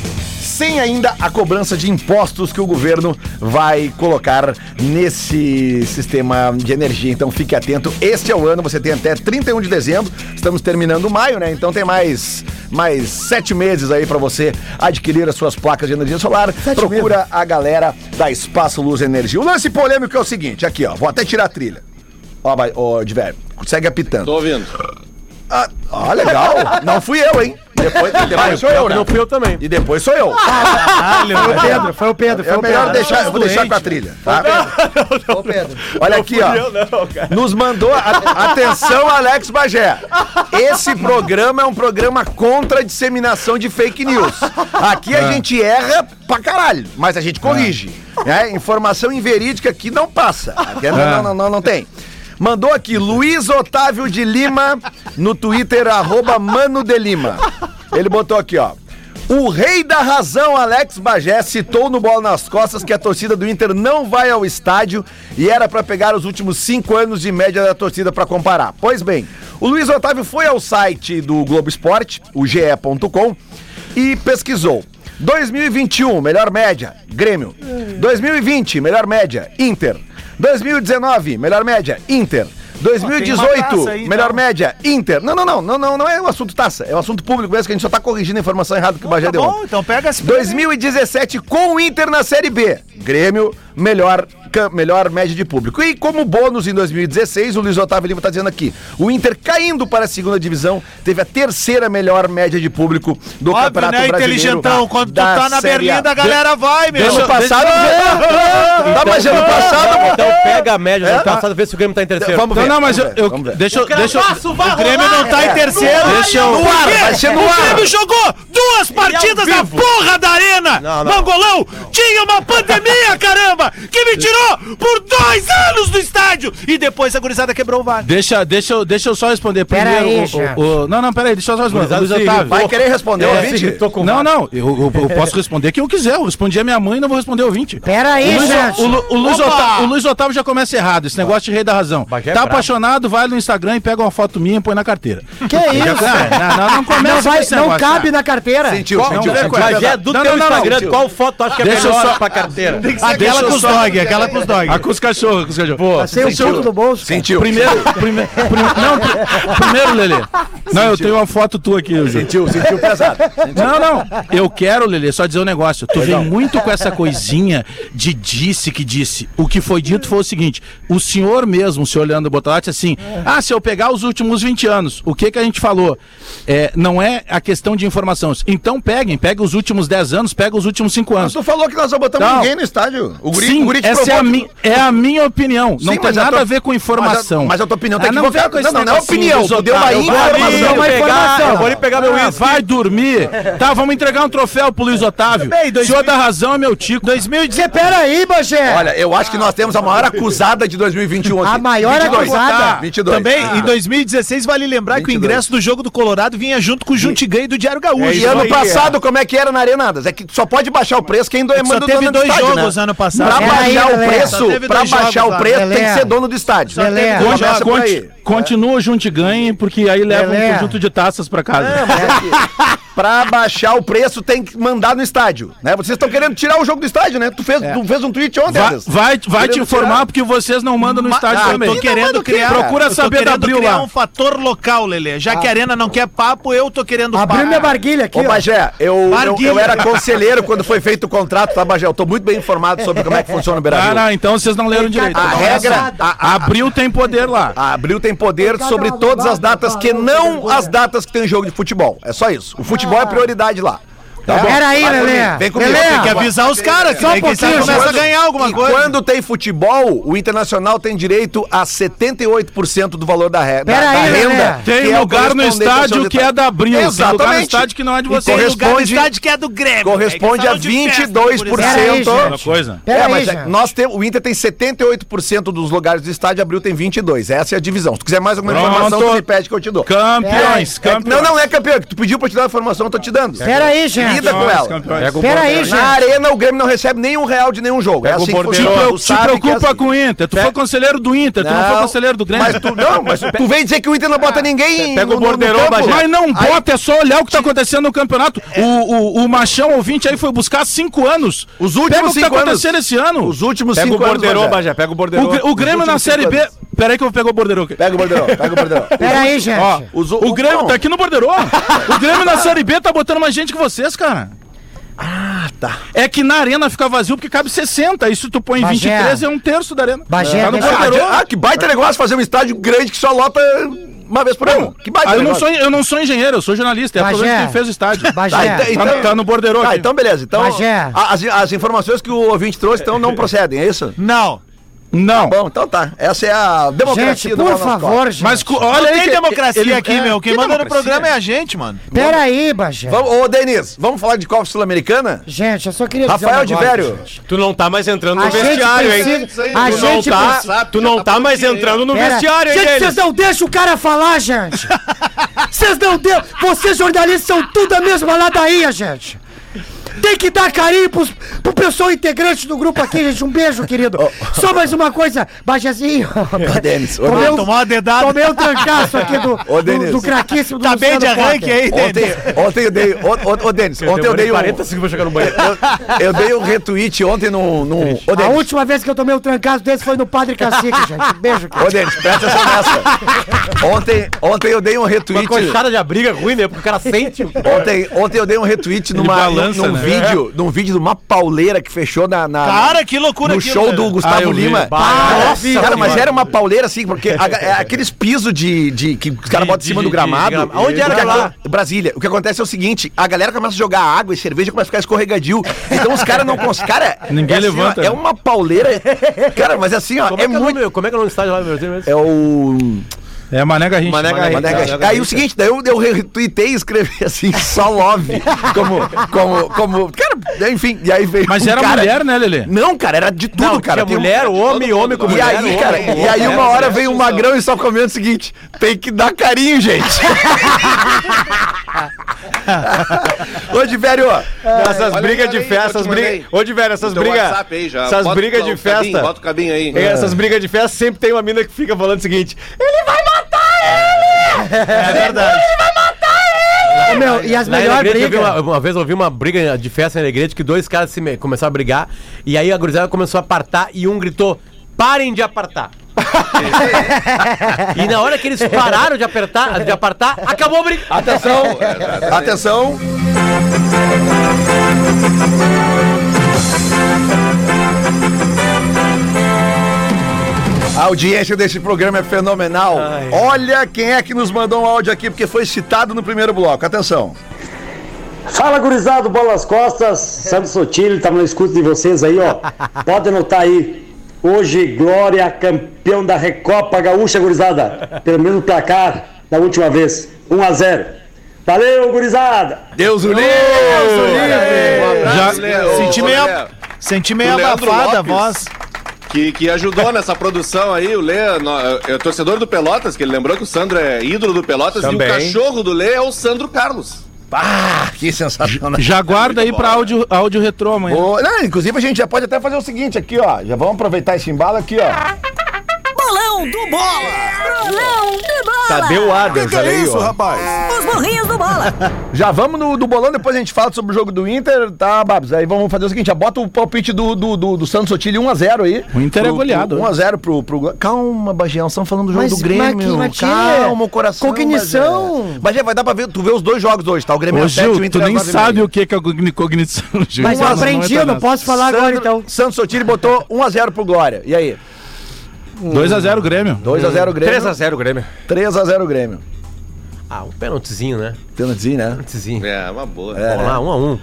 sem ainda a cobrança de impostos que o governo vai colocar nesse sistema de energia. Então fique atento. Este é o ano, você tem até 31 de dezembro. Estamos terminando maio, né? Então tem mais mais sete meses aí para você adquirir as suas placas de energia solar. Procura a galera da Espaço Luz Energia. O lance polêmico é o seguinte, aqui ó, vou até tirar a trilha. Ó, vai- ó, Diver, segue apitando. Tô ouvindo. Ah, ah, legal. Não fui eu, hein? Depois, depois sou eu, né? Não fui eu também. E depois sou eu. Foi o Pedro, foi o Pedro, foi É o melhor Pedro. deixar, eu vou deixar com a trilha, tá? Foi o Pedro. Olha aqui, ó. Nos mandou. a- atenção, Alex Bagé. Esse programa é um programa contra a disseminação de fake news. Aqui a gente erra pra caralho, mas a gente corrige. né? Informação inverídica aqui não passa. Aqui não, não, não, não tem. Mandou aqui, Luiz Otávio de Lima, no Twitter, arroba Mano de Lima. Ele botou aqui, ó. O rei da razão, Alex Bagé, citou no Bola nas Costas que a torcida do Inter não vai ao estádio e era pra pegar os últimos cinco anos de média da torcida pra comparar. Pois bem, o Luiz Otávio foi ao site do Globo Esporte, o ge.com, e pesquisou. 2021, melhor média, Grêmio. 2020, melhor média, Inter. 2019, melhor média, Inter. Ó, tem uma 2018, taça aí, melhor então. média, Inter. Não, não, não, não, não, não é o assunto taça, é o assunto público mesmo que a gente só tá corrigindo a informação errada que o Bagé Tá deu. bom, ontem. então pega esse 2017 com o Inter na Série B. Grêmio, melhor, melhor média de público. E como bônus em 2016, o Luiz Otávio Lima tá dizendo aqui, o Inter caindo para a segunda divisão, teve a terceira melhor média de público do Óbvio, Campeonato né, Brasileiro. inteligentão? Quando tu tá na berlinda, a galera vai, meu. Ano passado, veio. Tá, mas ano passado... Então pega a média do É? ano passado, vê se o Grêmio tá em terceiro. Vamos Não, ver. não, mas eu, eu- deixa eu, deixa eu, O Grêmio não tá em terceiro. Deixa eu- No ar, vai ser no o ar. Grêmio jogou duas partidas na porra da arena. Não, não. Mangolão, tinha uma pandemia, caramba, que me tirou por dois anos do estádio. E depois a gurizada quebrou o VAR. deixa, deixa, eu, deixa eu só responder Pera primeiro. aí, o- o, o- não, não, peraí, deixa eu só responder. Luiz Otávio. Vai querer responder, É, ouvinte? irritou com Não, não, eu, eu- eu posso responder quem eu quiser. Eu respondi a minha mãe e não vou responder o ouvinte. Pera aí, O Luiz, gente. o, o Luiz! Otávio, o Luiz Otávio já começa errado, esse negócio de rei da razão. É tá brabo. apaixonado, vai no Instagram e pega uma foto minha e põe na carteira. Que isso? Não, não, não começa Não, vai, com esse não negócio, cabe cara. na carteira. Sentiu, Qual- sentiu, não, vai, Bagé, do Não, teu não, não, Instagram, não. qual foto tu acha que é Deixa eu melhor só- pra carteira? Aquela Deixa com os dog, aquela com os dog. A com os cachorros, com os cachorros. Pô, Passei o ponto no bolso. cara. Sentiu. Primeiro, prime- prim- não, pri- primeiro, Lelê. Não, eu tenho uma foto tua aqui, Ju. Sentiu, sentiu pesado. Não, não. Eu quero, Lelê, só dizer um negócio. Tu vem muito com essa coisinha de disse que disse. O que foi dito foi o seguinte: o senhor mesmo, se olhando o Botalate, assim, ah, se eu pegar os últimos 20 anos, o que que a gente falou? É, não é a questão de informação. Então peguem, pega os últimos 10 anos, pega os últimos 5 Mas anos. tu falou que nós não botamos Não. ninguém no estádio. O guri, Sim, o guri te essa é a, mi- é a minha opinião. Não Sim, tem mas a nada tua- a ver com informação. Mas a, mas a tua opinião tá Ah, não equivocada. Não, não, não é opinião. Tu deu uma informação. eu uma vou informação. Eu vou ali pegar meu Ah, uísque. vai dormir. Tá, vamos entregar um troféu pro Luiz Otávio. Dois Senhor da razão é meu tico. 2019. Pera aí, Bagé. Olha, eu acho que nós temos a maior acusada de 2021 aqui. A maior 22. acusada. 22. Também, Ah. em 2016, vale lembrar que o 22. ingresso do jogo do Colorado vinha junto com o Juntiganho do Diário Gaúcho. E ano passado, como é que era na Arenadas? É que só pode baixar o preço quem é Só manda teve dono do dois estádio, jogos né? ano passado. Pra É baixar o Lelé. Preço, pra baixar o preço tem que ser dono do estádio. Lelé. Conte-. Continua junto e ganhe, porque aí leva um conjunto de taças pra casa. É, mas é que pra baixar o preço tem que mandar no estádio, né? Vocês estão querendo tirar o jogo do estádio, né? Tu fez, tu fez um tweet ontem, Vai, vai, vai te informar tirar. porque vocês não mandam no estádio Ah, também. eu tô querendo criar. Procura eu tô saber da querendo Abril criar lá. um fator local, Lelê. Já que a Arena não quer papo, eu tô querendo Abriu papo. minha barguilha aqui, Ô. Bagé, eu, eu, eu era conselheiro quando foi feito o contrato, tá, Bagé? Eu tô muito bem informado sobre como é que funciona o Ah, Beira-Rio. Não, então vocês não leram direito. A regra... A, a, Abril tem poder lá. a Abril tem poder sobre todas as datas que não as datas que tem jogo de futebol. É só isso. O futebol é prioridade lá. Tá bom? Pera aí, Lelé. Vem comigo. Lelé. Tem que avisar os caras, que Só um daí quem sabe pouquinho, começa a Quando- ganhar alguma e coisa. quando tem futebol, o Internacional tem direito a 78% do valor da, re... da, Pera da aí, Lelé. renda. Tem é o lugar no correspondente ao estádio que é da Abril. Tem lugar no Exatamente. estádio que não é de vocês. Tem lugar no corresponde- estádio que é do Grêmio. corresponde É a que salão de festa, 22%. por Pera aí, exemplo. gente. Uma coisa. Pera é, aí, mas gente. nós temos, o Inter tem 78% dos lugares do estádio, Abril tem 22. Essa é a divisão. Se tu quiser mais alguma Pronto. informação, tu me pede que eu te dou. Campeões, É campeões. não, não é campeão. é que Tu pediu pra te dar a informação, eu tô te dando. Pera aí, gente. Lida com ela. campeões. Pega o Pera aí, Bordeiro. gente. Na arena, o Grêmio não recebe nenhum real de nenhum jogo. Pega o é assim que Bordeiro. funciona. Te, Tu te sabe que preocupa é assim. com o Inter. Tu foi conselheiro do Inter, tu não foi conselheiro do Grêmio. Mas tu, não, mas tu vem dizer que o Inter não bota ninguém Pega o Bordeiro. Mas não bota, é só olhar o que tá acontecendo no campeonato. O, o, o Machão ouvinte aí foi buscar cinco anos. Os últimos Pega o que tá cinco anos. acontecendo esse ano. Os últimos Pega o cinco anos, Bordeiro, Bagé. Bagé. Pega o O, Bordeiro. O Grêmio na Série cinco B. Peraí que eu vou pegar o Bordeiro aqui. Pega o Bordeiro, pega o Bordeiro. Pera aí, gente. Ó, Os- o, o- Grêmio não. tá aqui no Bordeiro. o Grêmio na Série B tá botando mais gente que vocês, cara. Ah, tá. É que na arena fica vazio porque cabe 60. Isso tu põe Bagé. 23 é um terço da arena. Bagé, tá no Bordeiro. Ah, que baita negócio fazer um estádio grande que só lota uma vez por ano. Que baita Ah, eu, não negócio. sou, eu não sou engenheiro, eu sou jornalista. É a Bagé. problema quem fez o estádio. Bagé. Tá, então- Tá, tá no Bordeiro Tá, então beleza. Então, Bagé. as, as informações que o ouvinte trouxe então não procedem, é isso? Não. Não. Bom, então tá. Essa é a democracia Gente, do por favor, gente. Mas Olha aí democracia ele- aqui, é, meu. Quem que manda no democracia? programa é a gente, mano. Pera aí, Bagé. Ô, Denis, vamos falar de Copa Sul-Americana? Gente, eu só queria Rafael dizer de um negócio, Vério. gente. Tu não tá mais entrando no A gente vestiário, hein? precisa- hein? a Tu não gente tá, precisa- tu não tá mais entrando no Pera- vestiário, hein, Gente, vocês não deixam o cara falar, gente. Vocês não deixam. Vocês jornalistas são tudo a mesma ladainha, gente. Tem que dar carinho pros, pro pessoal integrante do grupo aqui, gente. Um beijo, querido. Só mais uma coisa, Bajazinho. Ô, Denis, ô, Tomei Denis. um, Tomar uma dedada. tomei um trancaço aqui do, Ô, do, do craquíssimo do Tá bem de arranque aí, Denis. Ontem, ontem eu dei. Ô, ô, ô, Denis, ontem eu dei um. 40 segundos pra chegar no banheiro. Eu dei um retweet ontem num ô, A última vez que eu tomei um trancaço desse foi no Padre Cacique, gente. Um beijo, ô, querido. Denis, presta atenção nessa. Ontem, ontem eu dei um Uma retweet. coxada de abriga ruim, né? Porque o cara sente. Ontem, ontem eu dei um retweet numa, balança, num, né? Vídeo, num vídeo de uma pauleira que fechou na, na- Cara, que loucura no aquilo, show velho. do Gustavo Ah, eu vi. Lima. Bah, Nossa, cara, mas era uma pauleira assim, porque a- é aqueles pisos de, de que os caras botam em cima de- do de- gramado. de grama- Aonde era Porque lá? Brasília. O que acontece é o seguinte: a galera começa a jogar água e cerveja começa a ficar escorregadio. Então os caras não conseguem. Cara, Ninguém é assim, ó, levanta. é uma pauleira. Cara, mas assim, ó, Como é, é, que é o muito. nome- como é que é o nome do estádio lá no Brasil mesmo? É o. É Mané Garrincha. Mané Garrincha. Mané Garrincha. Mané Aí o seguinte, daí eu, eu retuitei e escrevi assim, só love. Como, como, como. Cara, enfim, e aí veio. Mas um era cara- mulher, né, Lelê? Não, cara, era de tudo, Não, cara. tinha Tem um- mulher, homem, homem com E mulher. aí, homem, cara, homem, e aí homem, uma hora veio um magrão e só comendo o seguinte: tem que dar carinho, gente. Ô, velho, Essas brigas de festa, essas brigas. de velho, essas brigas. WhatsApp aí já. Essas brigas de festa. Bota o cabinho aí. É, Essas brigas de festa sempre tem uma mina que fica falando o seguinte: Ele vai matar ele! É verdade. Ô, meu, e as Na melhores Alegrete, eu vi brigas. uma, uma vez eu vi uma briga de festa na Alegrete que dois caras se me- começaram a brigar e aí a gurizada começou a apartar e um gritou: parem de apartar. e na hora que eles pararam de apertar, de apartar, acabou a briga. atenção, atenção. A audiência desse programa é fenomenal. Olha quem é que nos mandou um áudio aqui, porque foi citado no primeiro bloco. Atenção. Fala, gurizado, bolas costas, Sandro Sotile, tava no escuto de vocês aí, ó. Pode anotar aí. Hoje, Glória, campeão da Recopa Gaúcha, gurizada. Pelo mesmo placar da última vez, 1 a 0 Valeu, gurizada! Deus o livre! Um Já- abraço, Léo. Senti Ô, meio, Léo, senti meio O abafada a voz. Que, que ajudou nessa produção aí, o Lê, no- é torcedor do Pelotas, que ele lembrou que o Sandro é ídolo do Pelotas, Também. e o cachorro do Lê é o Sandro Carlos. Ah, que sensacional. Já guarda aí pra áudio, áudio retrô amanhã. Ô, não, inclusive a gente já pode até fazer o seguinte aqui, ó. Já vamos aproveitar esse embalo aqui, ó. Bolão do Bola! Bolão do Bola! Tadeu Adams, olha aí, ó. Os burrinhos do Bola! Já vamos no do bolão, depois a gente fala sobre o jogo do Inter, tá, Babs? Aí vamos fazer o seguinte, já bota o palpite do, do, do, do Santos Sotile 1x0 aí. O Inter é Pro- goleado, pro 1x0 pro, pro... Calma, Bagé, nós estamos falando do jogo Mas- do Grêmio. mas que- mas que- Calma, o coração, cognição. Bagé. Bagé, vai dar pra ver, tu vê os dois jogos hoje, tá? O Grêmio Ô, às sete, Gil, o tu Inter nem nove e sabe o que que é cogni- cognição, Gil. Mas eu Não aprendi, eu não nessa. posso falar agora então. Santos Sotile botou 1x0 pro Glória. E aí? 2x0 Grêmio. 2x0 Grêmio. 3x0 Grêmio. 3x0 Grêmio. Ah, um pênaltizinho, né? Pênaltizinho, né? Pênaltizinho. É, uma boa. É, Vamos lá, um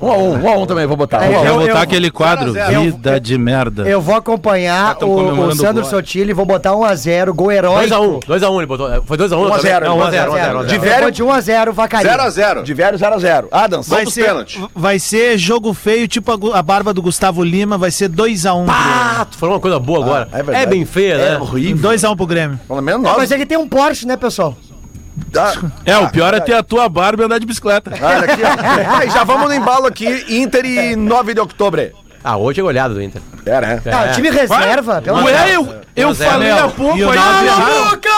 a um. É. 1x1, 1x1 também, vou botar. É, 1 a 1. Quer Eu- botar eu- aquele quadro? A. Vida de merda. Eu vou acompanhar o, o Sandro o. Sotile, vou botar 1x0, gol heróico. 2x1, 2x1 ele botou. Foi 2x1? 1 a 0, Não, 1 a 1x0, 0, 1x0. De Eu velho- vou de 1x0, Vacaria. 0x0. De velho 0x0. Adams, Vai ser, pênaltis. vai ser jogo feio, tipo a, a barba do Gustavo Lima, vai ser 2x1 Ah, tu falou uma coisa boa agora. é verdade. é bem feia, é né? horrível. 2x1 pro Grêmio. Pelo menos nós. Mas ele tem um Porsche, né, pessoal? Ah, É, o pior é ter a tua barba e andar de bicicleta. Olha aqui, ó. Aí, já vamos no embalo aqui. Inter e 9 de outubro. Ah, hoje é goleada do Inter. É, né? Ah, o time reserva, pelo amor de Ué, Deus. eu, eu 1 a 0. falei há pouco E o aí. nove- Cala a boca!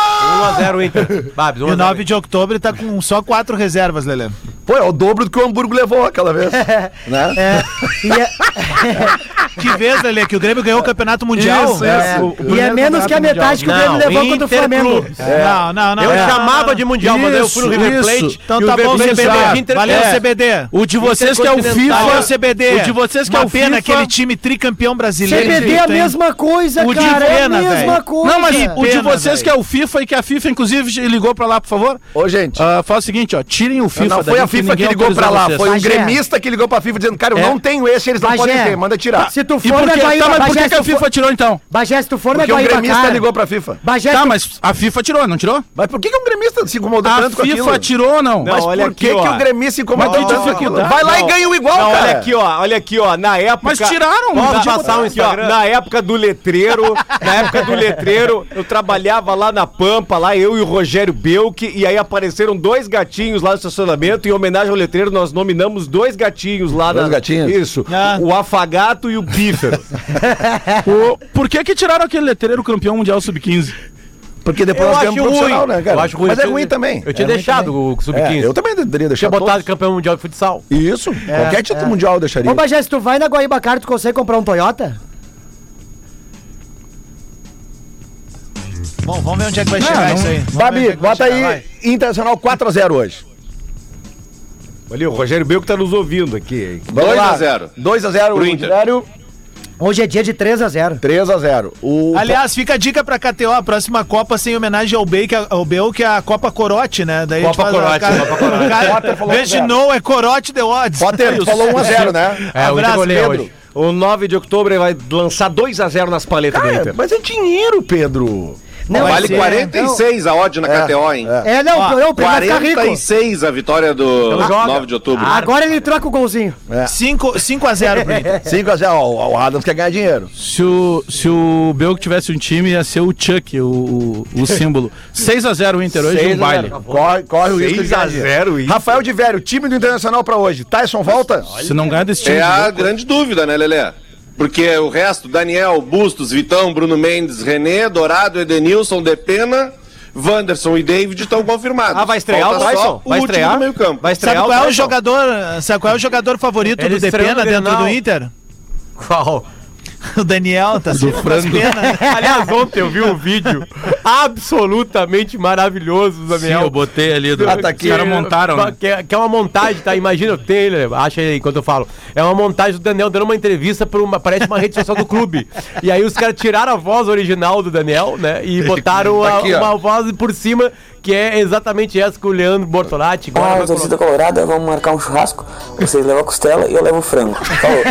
1x0 Inter. Babs, E o 9 de outubro tá com só quatro reservas, Lelê. Pô, é o dobro do que o Hamburgo levou aquela vez. né? É, e é, Que vez, Lelê, que o Grêmio ganhou o Campeonato Mundial? Isso, é, isso. O e é menos que a metade que o Não, Grêmio levou contra o Flamengo. Clubes. Não, não, não. Eu é. chamava de Mundial, mas daí eu fui no Isso, River isso. Plate. Então e o tá bom, CBD. Inter- Valeu, É. CBD. O de vocês que é o Intercontinental. Valeu, FIFA. CBD. O de vocês que é Uma o pena FIFA. aquele time tricampeão brasileiro. CBD é a mesma coisa, O de cara. É a pena, mesma coisa. Não, mas Que o de pena, vocês velho. que é o FIFA e que a FIFA, inclusive, ligou pra lá, por favor. Ô, gente. Ah, faz o seguinte, ó. Tirem o FIFA não foi daí, a FIFA que ninguém ligou pra lá, vocês. foi um Bagé. gremista que ligou pra FIFA dizendo, cara, eu É. não tenho esse, eles não Bagé. podem ter, manda tirar. Se tu E for por na que, tá, mas por que, que a FIFA for- tirou então? Bagé, se tu for na Porque um Guaíba, gremista cara, ligou pra FIFA. Bagé, Tá, mas a FIFA tirou, não tirou? Mas por que, que um gremista se incomodou A tanto com FIFA aquilo? tirou ou não? Não, Mas por que, que o gremista se incomodou que tanto com. Vai lá Não. e ganha o igual, Não, cara. olha aqui, ó, olha aqui, ó, na época... Mas tiraram, não passar um. Instagram? Na época do letreiro, na época do letreiro, eu trabalhava lá na Pampa, lá eu e o Rogério Belk, e aí apareceram dois gatinhos lá no estacionamento, em homenagem ao letreiro nós nominamos dois gatinhos lá Dois na... gatinhos? Isso, Ah. o Afagato e o Pífero. O- por que que tiraram aquele letreiro campeão mundial sub-15? Porque depois Eu nós acho ganhamos profissional, ruim. né, cara? Eu acho ruim. Mas é tinha- ruim também. Eu tinha É deixado também. o Sub-15. É, eu também teria Tinha deixado botado todos. campeão mundial de futsal. Isso, qualquer título mundial eu deixaria. Ô, Bagé, se tu vai na Guaíba Car, tu consegue comprar um Toyota? Bom, vamos ver onde é que vai chegar isso aí. Vamos Babi, é bota aí vai. Internacional 4x0 hoje. Olha, o Rogério Belk tá nos ouvindo aqui. hein? 2 a 0. 2x0 Pro o Inter. Inter. Hoje é dia de 3 a 0 3x0. O... Aliás, fica a dica pra KTO, a próxima Copa sem homenagem ao Bey, que é, ao Bel, que é a Copa Corote, né? Daí Copa a gente Corote, faz a- Copa Corote. o cara- Potter falou Em vez de 1 a 0. no, é Corote the odds. Potter, tu falou 1x0, né? É, o Abraço, goleia Pedro. hoje. O 9 de outubro ele vai lançar 2x0 nas paletas do Cara, Inter. mas é dinheiro, Pedro. Não, Vale esse- 46 a odd na KTO, hein? É, não, Ó, não, pra ficar rico. 46 a vitória do Então joga. 9 de outubro. Agora ele troca o golzinho. 5 5x0 pro Inter. 5x0, ó, o Adams quer ganhar dinheiro. Se o, se o Belk tivesse um time, ia ser o Chuck, o, o, o símbolo. 6x0 o Inter hoje, 6 um a 0. baile. Corre, corre o risco de 6 a ganhar dinheiro. 0 isso. Rafael de Velho, time do Internacional pra hoje. Tyson volta? Se não ganhar desse time, É a grande dúvida, né, Lelé? Porque o resto, Daniel, Bustos, Vitão, Bruno Mendes, René, Dourado, Edenilson, Depena, Wanderson e David estão confirmados. Ah, vai estrear Falta o Tyson? Vai estrear? do meio campo. Vai estrear Sabe qual é o jogador, sabe qual é o jogador favorito Ele do Depena no dentro Grenal. do Inter? Qual? O Daniel tá sendo das penas. né? Aliás, ontem eu vi um vídeo absolutamente maravilhoso do Sim, Daniel. eu botei ali. Do, Ah, tá aqui. Os caras montaram, né? Que, é- que é uma montagem, tá? Imagina, eu tenho, ele, acha aí enquanto eu falo. É uma montagem do Daniel dando uma entrevista para uma, parece uma rede social do clube. E aí os caras tiraram a voz original do Daniel, né? E botaram Tá a- aqui, ó. uma voz por cima, que é exatamente essa que o Leandro Bortolatti agora Ah, vai torcida colorada, vamos marcar um churrasco. Vocês levam a costela e eu levo o frango. Falou.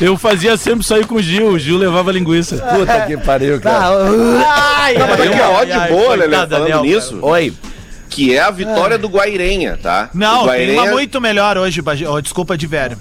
Eu fazia sempre isso aí com o Gil. O Gil levava linguiça. Puta que pariu, cara. Tá, uh, Ai, Não, mas ai, aqui a ai, odd ai, boa, Lelé, falando Daniel, nisso, Oi. que é a vitória do Guairenha, tá? Não, o tem uma muito melhor hoje. Ó, desculpa de velho.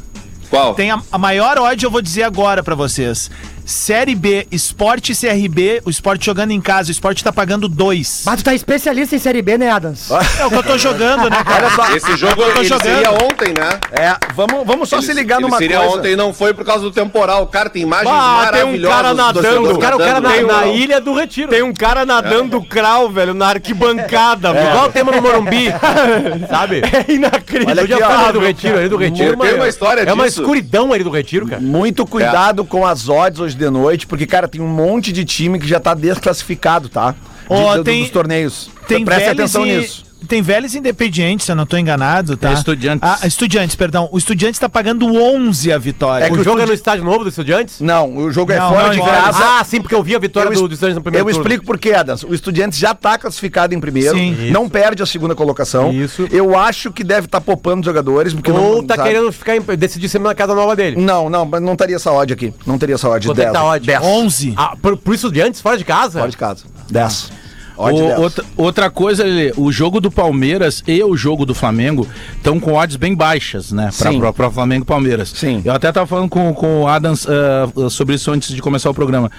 Qual? Tem a, a maior odd, eu vou dizer agora pra vocês. Série B, Esporte CRB, o Esporte jogando em casa, o Esporte tá pagando dois. mas tu tá especialista em Série B, né, Adams? É o que eu tô jogando, né, cara? Olha só. Esse jogo tô ele jogando. seria ontem, né? É, vamos, vamos só Ele- se ligar ele numa seria coisa. ontem e não foi por causa do temporal. Cara, tem imagens Ah, tem um maravilhosas. cara nadando. Cara, o cara na, nadando. na ilha do Retiro. Tem um cara nadando crawl, velho, na arquibancada, velho. Igual o tema no Morumbi, sabe? É inacreditável. Eu já aqui, fui ó. ali do Retiro, ali do Retiro. Tem uma história É uma escuridão ali do Retiro, cara. Muito cuidado com as odds hoje de noite, porque, cara, tem um monte de time que já tá desclassificado, tá? De- Ó, do- tem- dos torneios. Tem Preste Vélez atenção e- nisso. Tem Vélez Independientes, se eu não tô enganado, tá? É Estudiantes. Ah, Estudiantes, perdão. O Estudiantes tá pagando 11 a vitória. É que O o jogo é Estudi- no estádio novo do Estudiantes? Não, o jogo é Não, fora não, de casa. Ah, sim, porque eu vi a vitória Eu do, es- do Estudiantes no primeiro Eu turno. explico por quê, Adams. O Estudiantes já tá classificado em primeiro, Sim. não perde a segunda colocação. Isso. Eu acho que deve estar poupando jogadores, porque Ou não tá sabe? querendo ficar em, decidir sempre na casa nova dele. Não, não, mas não teria essa odd aqui. Não teria essa odd. Quanto é que 10. tá a odd? 10. 11. Ah, pro, pro Estudiantes, fora de casa? Fora de casa. 10. O- 10. outra, outra coisa, o jogo do Palmeiras e o jogo do Flamengo estão com odds bem baixas, né? Pra Flamengo e Palmeiras. Sim. Eu até tava falando com, com o Adams ah, sobre isso antes de começar o programa.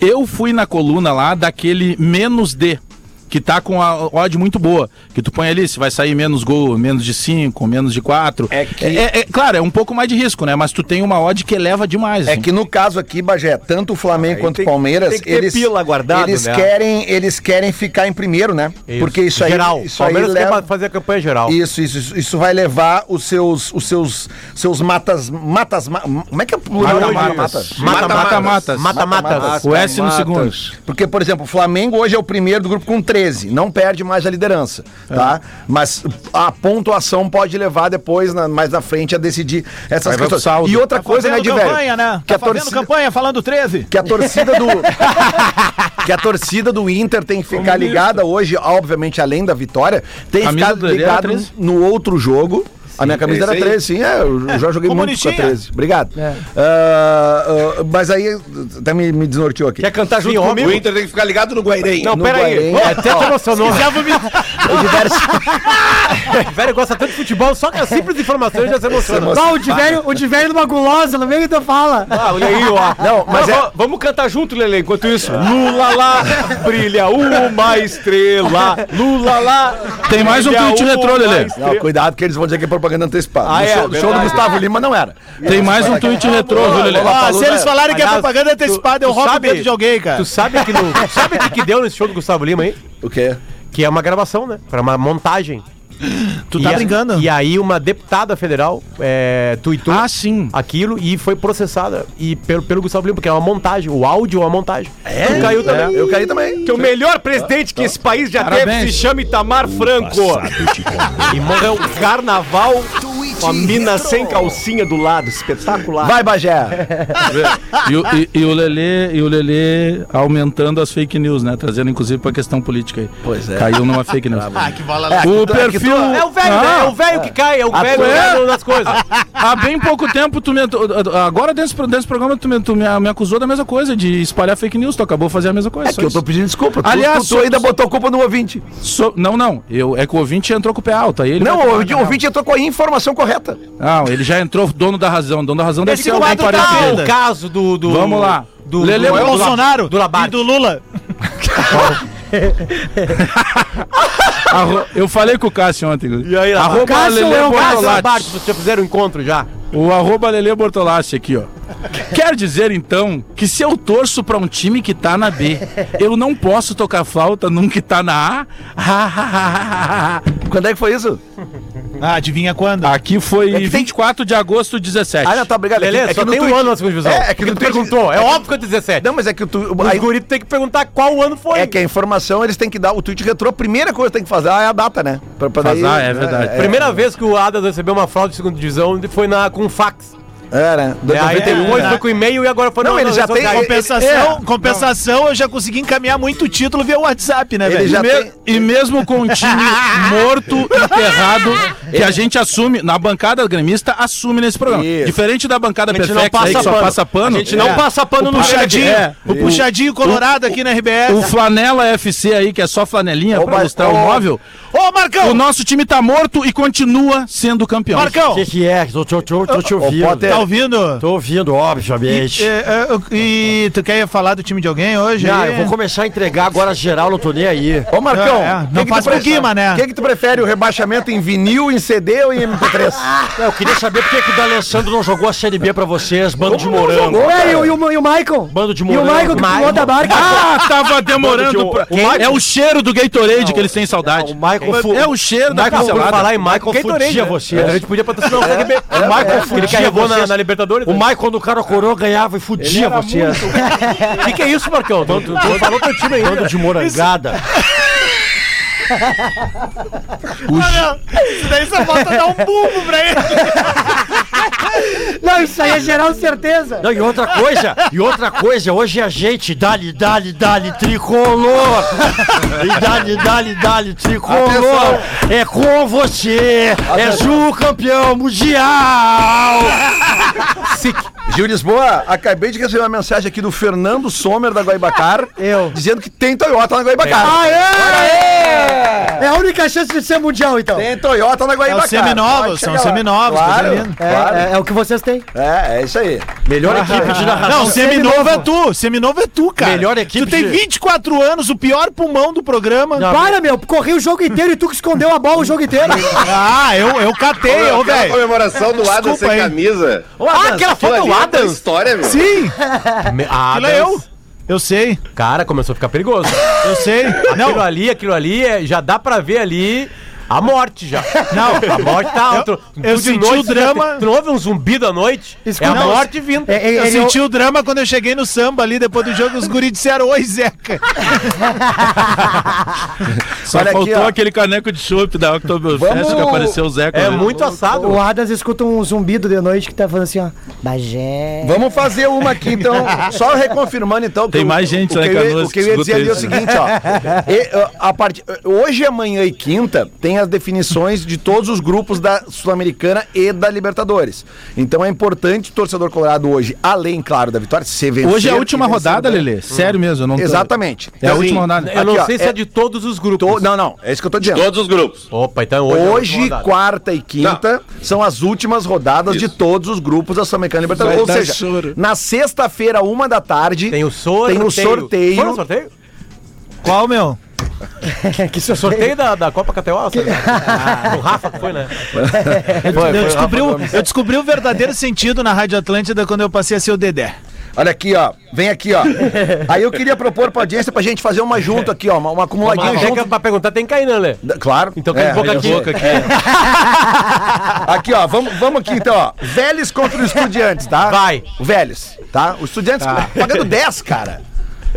Eu fui na coluna lá daquele menos D. que tá com a odd muito boa. Que tu põe ali, se vai sair menos gol, menos de 5, menos de 4. É, é, claro, é um pouco mais de risco, né? Mas tu tem uma odd que eleva demais. É assim. que no caso aqui, Bagé, tanto o Flamengo quanto o Palmeiras, tem que ter eles, pila guardado, eles né? querem, eles querem ficar em primeiro, né? Porque isso aí, Geral. isso aí Palmeiras quer leva, fazer a campanha geral. isso, isso, isso, isso vai levar os seus, os seus, seus matas, matas, ma- como é que é o plural Mata-matas. Mata-matas. Mata-matas. O S no segundo. Porque, por exemplo, o Flamengo hoje é o primeiro do grupo com 13, não perde mais a liderança, tá? Mas a pontuação pode levar depois, na- mais na frente, a decidir essas Aí questões. E outra Tá coisa, né, de velho? campanha, né? Que Tá a fazendo torcida, campanha falando 13. que a torcida do que a torcida do Inter tem que ficar ligada hoje, obviamente além da vitória, tem que ficar 13? no outro jogo. A minha camisa era esse aí. 13, sim, é, eu já joguei muito com a bonitinha. 13. Obrigado. É. Ah, ah, mas aí até me, me desnorteou aqui. Quer cantar junto comigo? O Inter tem que ficar ligado no Guairém. Não, No pera aí. Guarém. Ô, Até te emocionou. O velho gosta tanto de futebol, só que as simples informações já se emocionam. O de velho, o de velho numa gulosa, no meio da fala. Ah, olha aí, ó. Não, mas Não, é- va- Vamos cantar junto, Lele, enquanto isso. Lula lá, brilha uma estrela. Lula lá. Tem mais um tweet retrô, Lelê. Não, cuidado que eles vão dizer que é propaganda antecipada. Ah, é, show, show do. Gustavo Lima não era. Tem mais um tweet retrô, viu, Lelê? Ó, se eles falarem que é propaganda antecipada, eu roubo dentro de alguém, cara. Tu sabe que no, sabe o que, que deu nesse show do Gustavo Lima aí? O quê? Que é uma gravação, né? Pra uma montagem. Tu E tá a- brincando? E aí uma deputada federal é, tuitou Ah, sim. aquilo e foi processada e pelo, pelo Gustavo Lima, porque é uma montagem. O áudio é uma montagem. É? Tu caiu também. Eu caí também. Que é o melhor presidente que esse país já Parabéns. teve se chama Itamar Franco. E morreu. Carnaval, uma mina sem calcinha do lado, espetacular. Vai, Bagé. E, o- e- e o Lelê, e o Lelê aumentando as fake news, né? Trazendo inclusive pra questão política aí. Pois é. Caiu numa fake news. Ah, que bola É, o é perfil. Tu- É o velho, né? É o velho que cai, é o Ah, velho é? nas coisas. Há bem pouco tempo, tu me, agora dentro desse, programa, tu, me, tu me, me acusou da mesma coisa, de espalhar fake news. Tu acabou de fazer a mesma coisa. É que eu tô pedindo desculpa. Tu- Aliás, tu, tu ainda botou culpa no ouvinte. So- não, não. Eu, é que o ouvinte entrou com o pé alto. Aí ele Não, o ouvinte, ouvinte entrou com a informação correta. Não, ele já entrou dono da razão. Dono da razão deve Esse ser alguém parente tá- o caso do. do Vamos lá. Do, Lele do, Bolsonaro do e do Lula. Arro- Eu falei com o Cássio ontem. E aí, arroba Cássio Lele é um Bortolatti. Labarque, vocês já fizeram um encontro já. O arroba Lele Bortolassi aqui, ó. Quer dizer, então, que se eu torço pra um time que tá na B, eu não posso tocar flauta num que tá na A? Quando é que foi isso? Ah, adivinha quando? Aqui foi É que tem- 24 de agosto de 17. Ah, não, tá, obrigado. Beleza, é que, é só que no tem um tweet- ano na segunda divisão. É, é que no tu tweet- perguntou. É óbvio que é 17. Não, mas é que tu. Os aí- tem que perguntar qual ano foi. é que a informação eles têm que dar. O tweet retrô, a primeira coisa que tem que fazer é a data, né? Pra, pra daí- Vazar, é verdade. Primeira vez que o Adas recebeu uma fraude de segunda divisão foi na, com fax. É, né? É, aí 91, depois né? foi com e-mail e agora foi Não, na- ele nas já tem-. Compensação, É, compensação, eu já consegui encaminhar muito título via WhatsApp, né, Ele velho? já E, me- tem- e mesmo com um time morto, enterrado, que a gente assume, na bancada gremista, assume nesse programa. Isso. Diferente da bancada não perfeita aí que passa só pano. passa pano. A gente não É. passa pano O no puxadinho. É. O puxadinho colorado aqui na RBS. O Flanela FC aí, que é só flanelinha pra mostrar o móvel. Ô, Marcão! O nosso time tá morto e continua sendo campeão. Marcão! que é? Tô, te Tá ouvindo? Tô ouvindo, obviamente. E, é, é, e tu quer falar do time de alguém hoje? Ah, eu vou começar a entregar agora geral, não tô nem aí. Ô, Marcão, É, é. Não que faz prefere- Guima, né? Quem que tu prefere, o rebaixamento em vinil, em CD ou em MP3? Não, eu queria saber por que, que o D'Alessandro não jogou a Série B pra vocês, bando de morango. Ué, e, o- e o, e o Michael? Bando de E o morango. Michael que pulou da barca? Ah, tava demorando. De- pra- o Michael- É o cheiro do Gatorade que eles têm saudade. O Michael fu- É o cheiro da Michael, por falar em Michael, Michael fudia né? vocês. A gente podia patrocinar o Série B. O Michael Ele fudia carregou na. Na Libertadores. O né? Michael no cara coroa ganhava e fudia vocês. O que, que é isso, Marcão? Tu, tu, falou teu time aí. Bando de morangada. Ah, não. Isso daí só falta dar um bumbo pra ele. Não, isso aí é geral certeza. Não, e outra coisa, e outra coisa, hoje a gente dali, dali, dali, tricolor. E dali, dali, dali, tricolor. É com você. É Ju campeão mundial. Gil Lisboa, acabei de receber uma mensagem aqui do Fernando Sommer da Guaibacar. Eu. Dizendo que tem Toyota na Guaibacar. Aê! É a única chance de ser mundial, então. Tem Toyota na É Guaíba, os seminovos, são seminovos, Claro, coisa linda. É, claro. é- é o que vocês têm. É, é isso aí. Melhor equipe de narração. Não, seminovo é tu, seminovo é tu, cara. Melhor equipe Tu tem de- 24 anos, o pior pulmão do programa. Para, meu, corri o jogo inteiro e tu que escondeu a bola o jogo inteiro. Ah, eu, eu catei, ô, velho. comemoração do Adam Desculpa sem aí. camisa. Ah, aquela foto do é outra Adams. história, meu. Sim, Me- Ah, aquilo é eu. Eu sei, Cara, começou a ficar perigoso. eu sei. Aquilo Não, ali, aquilo ali, é- já dá pra ver ali a morte já. Não. a morte tá Eu- alto. eu senti o drama- Tu não ouve um zumbido à noite? Escuta, é a não, morte vindo. É, é, eu ele- senti o drama quando eu cheguei no samba ali, depois do jogo, os guris disseram, oi, Zeca. Só Olha aqui, faltou ó. aquele caneco de chopp da Oktoberfest Vamos- que apareceu o Zeca. É né? muito assado. O Adas escuta um zumbido de noite que tá falando assim, ó. Bagé. Vamos fazer uma aqui, então. Só reconfirmando, então. Tem o- mais gente o lá que eu O que eu ia dizer ali é o seguinte, ó. E, a part... Hoje, amanhã e quinta tem as definições de todos os grupos da Sul-Americana e da Libertadores. Então é importante o torcedor colorado hoje, além, claro, da vitória, se vencer. Hoje é a última rodada, bem. Lelê. Sério mesmo, eu não tô- Exatamente. É a Então, última assim, rodada. Eu não Aqui, ó, sei se é- é de todos os grupos. to- Não, não, é isso que eu tô dizendo. Todos os grupos. Opa, então hoje. é Hoje, rodada. quarta e quinta, são as últimas rodadas de todos os grupos da Sul-Americana e Libertadores. Vai Ou seja, choro. na sexta-feira, uma da tarde, Tem o sorteio. tem o sorteio. Foi no sorteio? Qual, meu? que O sorteio da, da Copa KTO, sabe? Ah, o Rafa que foi, né? eu, descobri o, eu descobri o verdadeiro sentido na Rádio Atlântida quando eu passei a ser o Dedé. Olha aqui, ó. Vem aqui, ó. Aí eu queria propor pra audiência pra gente fazer uma junto aqui, ó. Uma, uma acumuladinha Mas é que junto. pra perguntar tem que cair, né, Lê? Da- Claro. Então cai É, um pouco aí eu aqui. Aqui, ó. Vamos, vamos aqui, então, ó. Vélez contra o Estudiantes, tá? Vai. O Vélez, tá? O Estudiantes pagando 10, cara.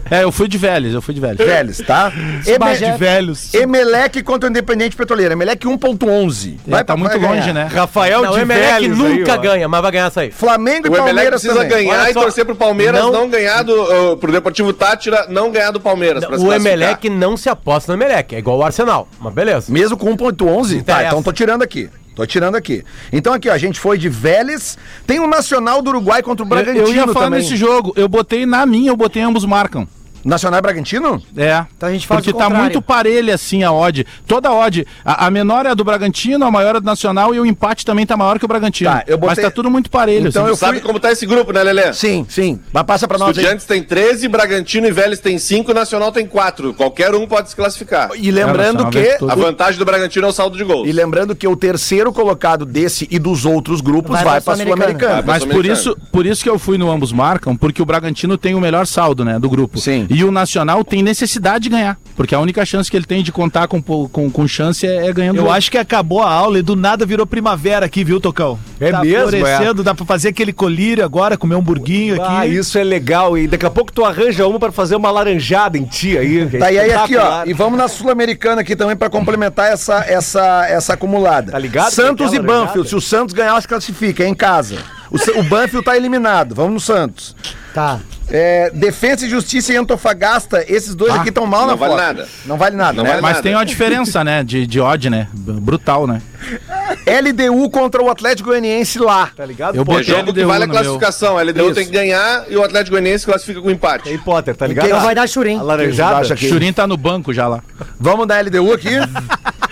É, eu fui de Vélez, eu fui de Vélez. Vélez, tá? Bagé- De velhos. Emelec contra o Independente Petroleiro. Emelec 1.11. Vai, tá muito longe, né? Rafael Não, o de Emelec Vélez aí, nunca ó. ganha, mas vai ganhar essa aí. Flamengo e O Emelec Palmeiras precisa também. ganhar Olha e só, torcer pro Palmeiras não- não, ganhar do. Uh, pro Deportivo Tátira não ganhar do Palmeiras. pra se O classificar. Emelec não se aposta no Emelec, é igual o Arsenal, mas beleza. Mesmo com 1.11? Tá, Interessa. então tô tirando aqui. Tô tirando aqui. Então aqui, ó, a gente foi de Vélez. Tem o Nacional do Uruguai contra o Eu, Bragantino eu ia falar também. nesse jogo, eu botei na minha, eu botei ambos marcam. Nacional e Bragantino? É. Então a gente faz Porque tá contrário. muito parelha assim a odd. Toda a odd. A, a menor é a do Bragantino, a maior é do Nacional e o empate também tá maior que o Bragantino. Tá, eu botei- Mas tá tudo muito parelho. Então assim. eu Sabe fui- como tá esse grupo, né, Lelê? Sim, sim. Mas passa pra nós aí. Estudiantes tem 13, Bragantino e Vélez tem 5 e Nacional tem 4. Qualquer um pode se classificar. E lembrando Nacional que. A vantagem do Bragantino é o saldo de gols. E lembrando que o terceiro colocado desse e dos outros grupos Vai vai, pra Sul-Americana. Pra Mas por isso, por isso que eu fui no ambos marcam, porque o Bragantino tem o melhor saldo, né, do grupo. Sim. E o Nacional tem necessidade de ganhar, porque a única chance que ele tem de contar com, com, com chance é, é ganhando. Eu gol. acho que acabou a aula e do nada virou primavera aqui, viu, Tocão? É tá mesmo, florescendo, dá pra fazer aquele colírio agora, comer um burguinho aqui. Ah, isso é legal. E daqui a pouco tu arranja uma pra fazer uma laranjada em ti aí. é Tá, e aí aqui, ó. E vamos na Sul-Americana aqui também pra complementar essa, essa, essa acumulada. Tá ligado? Santos é e Banfield. Se o Santos ganhar, se classifica, é em casa. O, o Banfield tá eliminado. Vamos no Santos. Tá. É, Defesa e Justiça e Antofagasta, esses dois aqui estão mal não na vale foto. nada. Não vale nada, Não né? vale Mas nada. tem uma diferença, né, de, de odd, né? Brutal, né? LDU contra o Atlético Goianiense lá. Tá ligado? Eu Pô, É botei jogo que LDU vale a meu. classificação. A LDU Isso. tem que ganhar e o Atlético Goianiense classifica com empate. Aí, Potter, tá ligado? Então vai dar churim. A laranjada. Acha que- Churin tá no banco já lá. Vamos dar LDU aqui.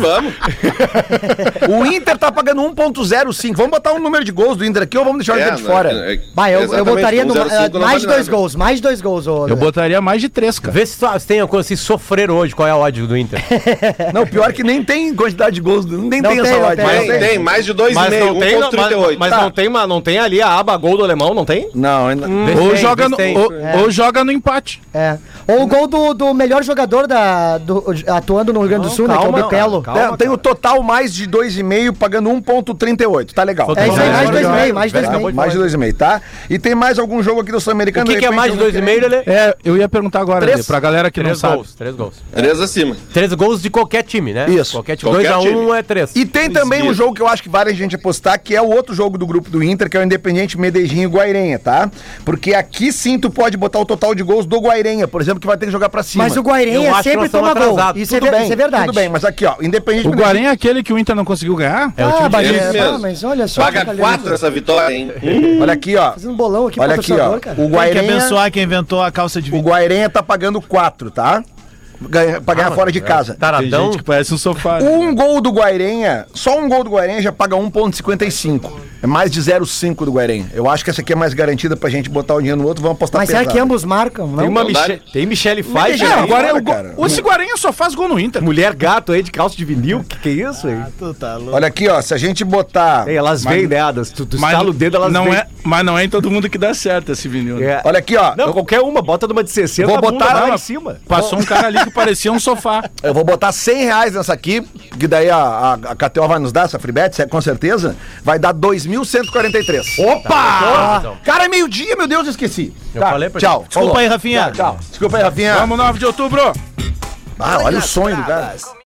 Vamos. o Inter tá pagando 1.05. Vamos botar um número de gols do Inter aqui ou vamos deixar o Inter de fora? é- Vai, eu, eu exatamente, botaria no, 1,05 não mais de dois nada. gols, mais de dois gols, ô. Eu botaria mais de três, cara. Vê se, tu- se tem assim, sofrer hoje, qual é a ódio do Inter. Não, pior que nem tem quantidade de gols, nem Não tem, tem, essa tem, Mas Tem, tem, mais de 2,5, Mas não tem, mas, 1,38. mas Tá. não, tem, uma- não tem ali a aba gol do alemão, não tem? Não, ainda... Se Ou, tem, joga no, ou, É. ou joga no empate. É. Ou o gol do, do melhor jogador da, do, atuando no Rio Grande do Sul, né? Que é calma, o Bepelo. calma. Tem- tem o total mais de 2,5 pagando 1.38. Tá legal. É isso aí, mais dois e Tá, meio, mais dois meio. mais de 2,5, tá? E tem mais algum jogo aqui do Sul-Americano? O que, que é mais de eu não dois e queria- meio, Lelê? É, eu ia perguntar agora, Três- Lelê, pra galera que não Três sabe. gols, três gols. 3 acima. Três gols de qualquer time, né? Isso. Qualquer time. Qualquer 2x1 time. é três. E tem também um jogo que eu acho que vale a gente apostar, que é o outro jogo do grupo do Inter, que é o Independiente Medellín e Guairenha, tá? Porque aqui sim tu pode botar o total de gols do Guairenha, por exemplo, que vai ter que jogar pra cima. Mas o Guairenha sempre toma gol. Isso é, bem, isso é verdade. Tudo bem, mas aqui, ó, Independente O Guarém é aquele que o Inter não conseguiu ganhar? É o Ah, time Bagé, Esse ah, mesmo. mas olha só. Paga que 4 essa vitória, hein? Olha aqui, ó. Fazendo um bolão aqui Olha aqui, ó. cara. O Tem que Guairenha, abençoar quem inventou a calça de o. Guairenha tá pagando 4, tá? ganha- pra ganhar fora de casa. Tem Taradão. gente que parece um sofá. né? Um gol do Guairenha, só um gol do Guairenha já paga 1,55. É mais de 0,5 do Guairenha. Eu acho que essa aqui é mais garantida pra gente botar o dinheiro no outro. Vamos apostar Mas será pesado. que ambos marcam? Não? Tem, uma Miche... tem Michele É, agora é o Cara. O Ciguarenha só faz gol no Inter. Mulher gato aí de calça de vinil. Que que é isso aí? Olha aqui, ó. Se a gente botar. Ei, elas Mas- vêm, né? Adas? Tu, tu Mas estala o dedo, elas não vêm. é, mas não é em todo mundo que dá certo esse vinil. né? É. Olha aqui, ó. Não, eu, qualquer uma. Bota numa de 60, Vou bunda botar lá em cima. Passou um cara ali que parecia um sofá. eu vou botar 100 reais nessa aqui, que daí a, a, a KTO vai nos dar, essa freebet, com certeza. Vai dar 2.143. Opa! Cara, é meio-dia, meu Deus, esqueci. Eu Tá, falei pra Tchau. Desculpa falou. aí, Rafinha. Tchau. Desculpa aí, Rafinha. Vamos 9 de outubro. Ah, olha o sonho do cara.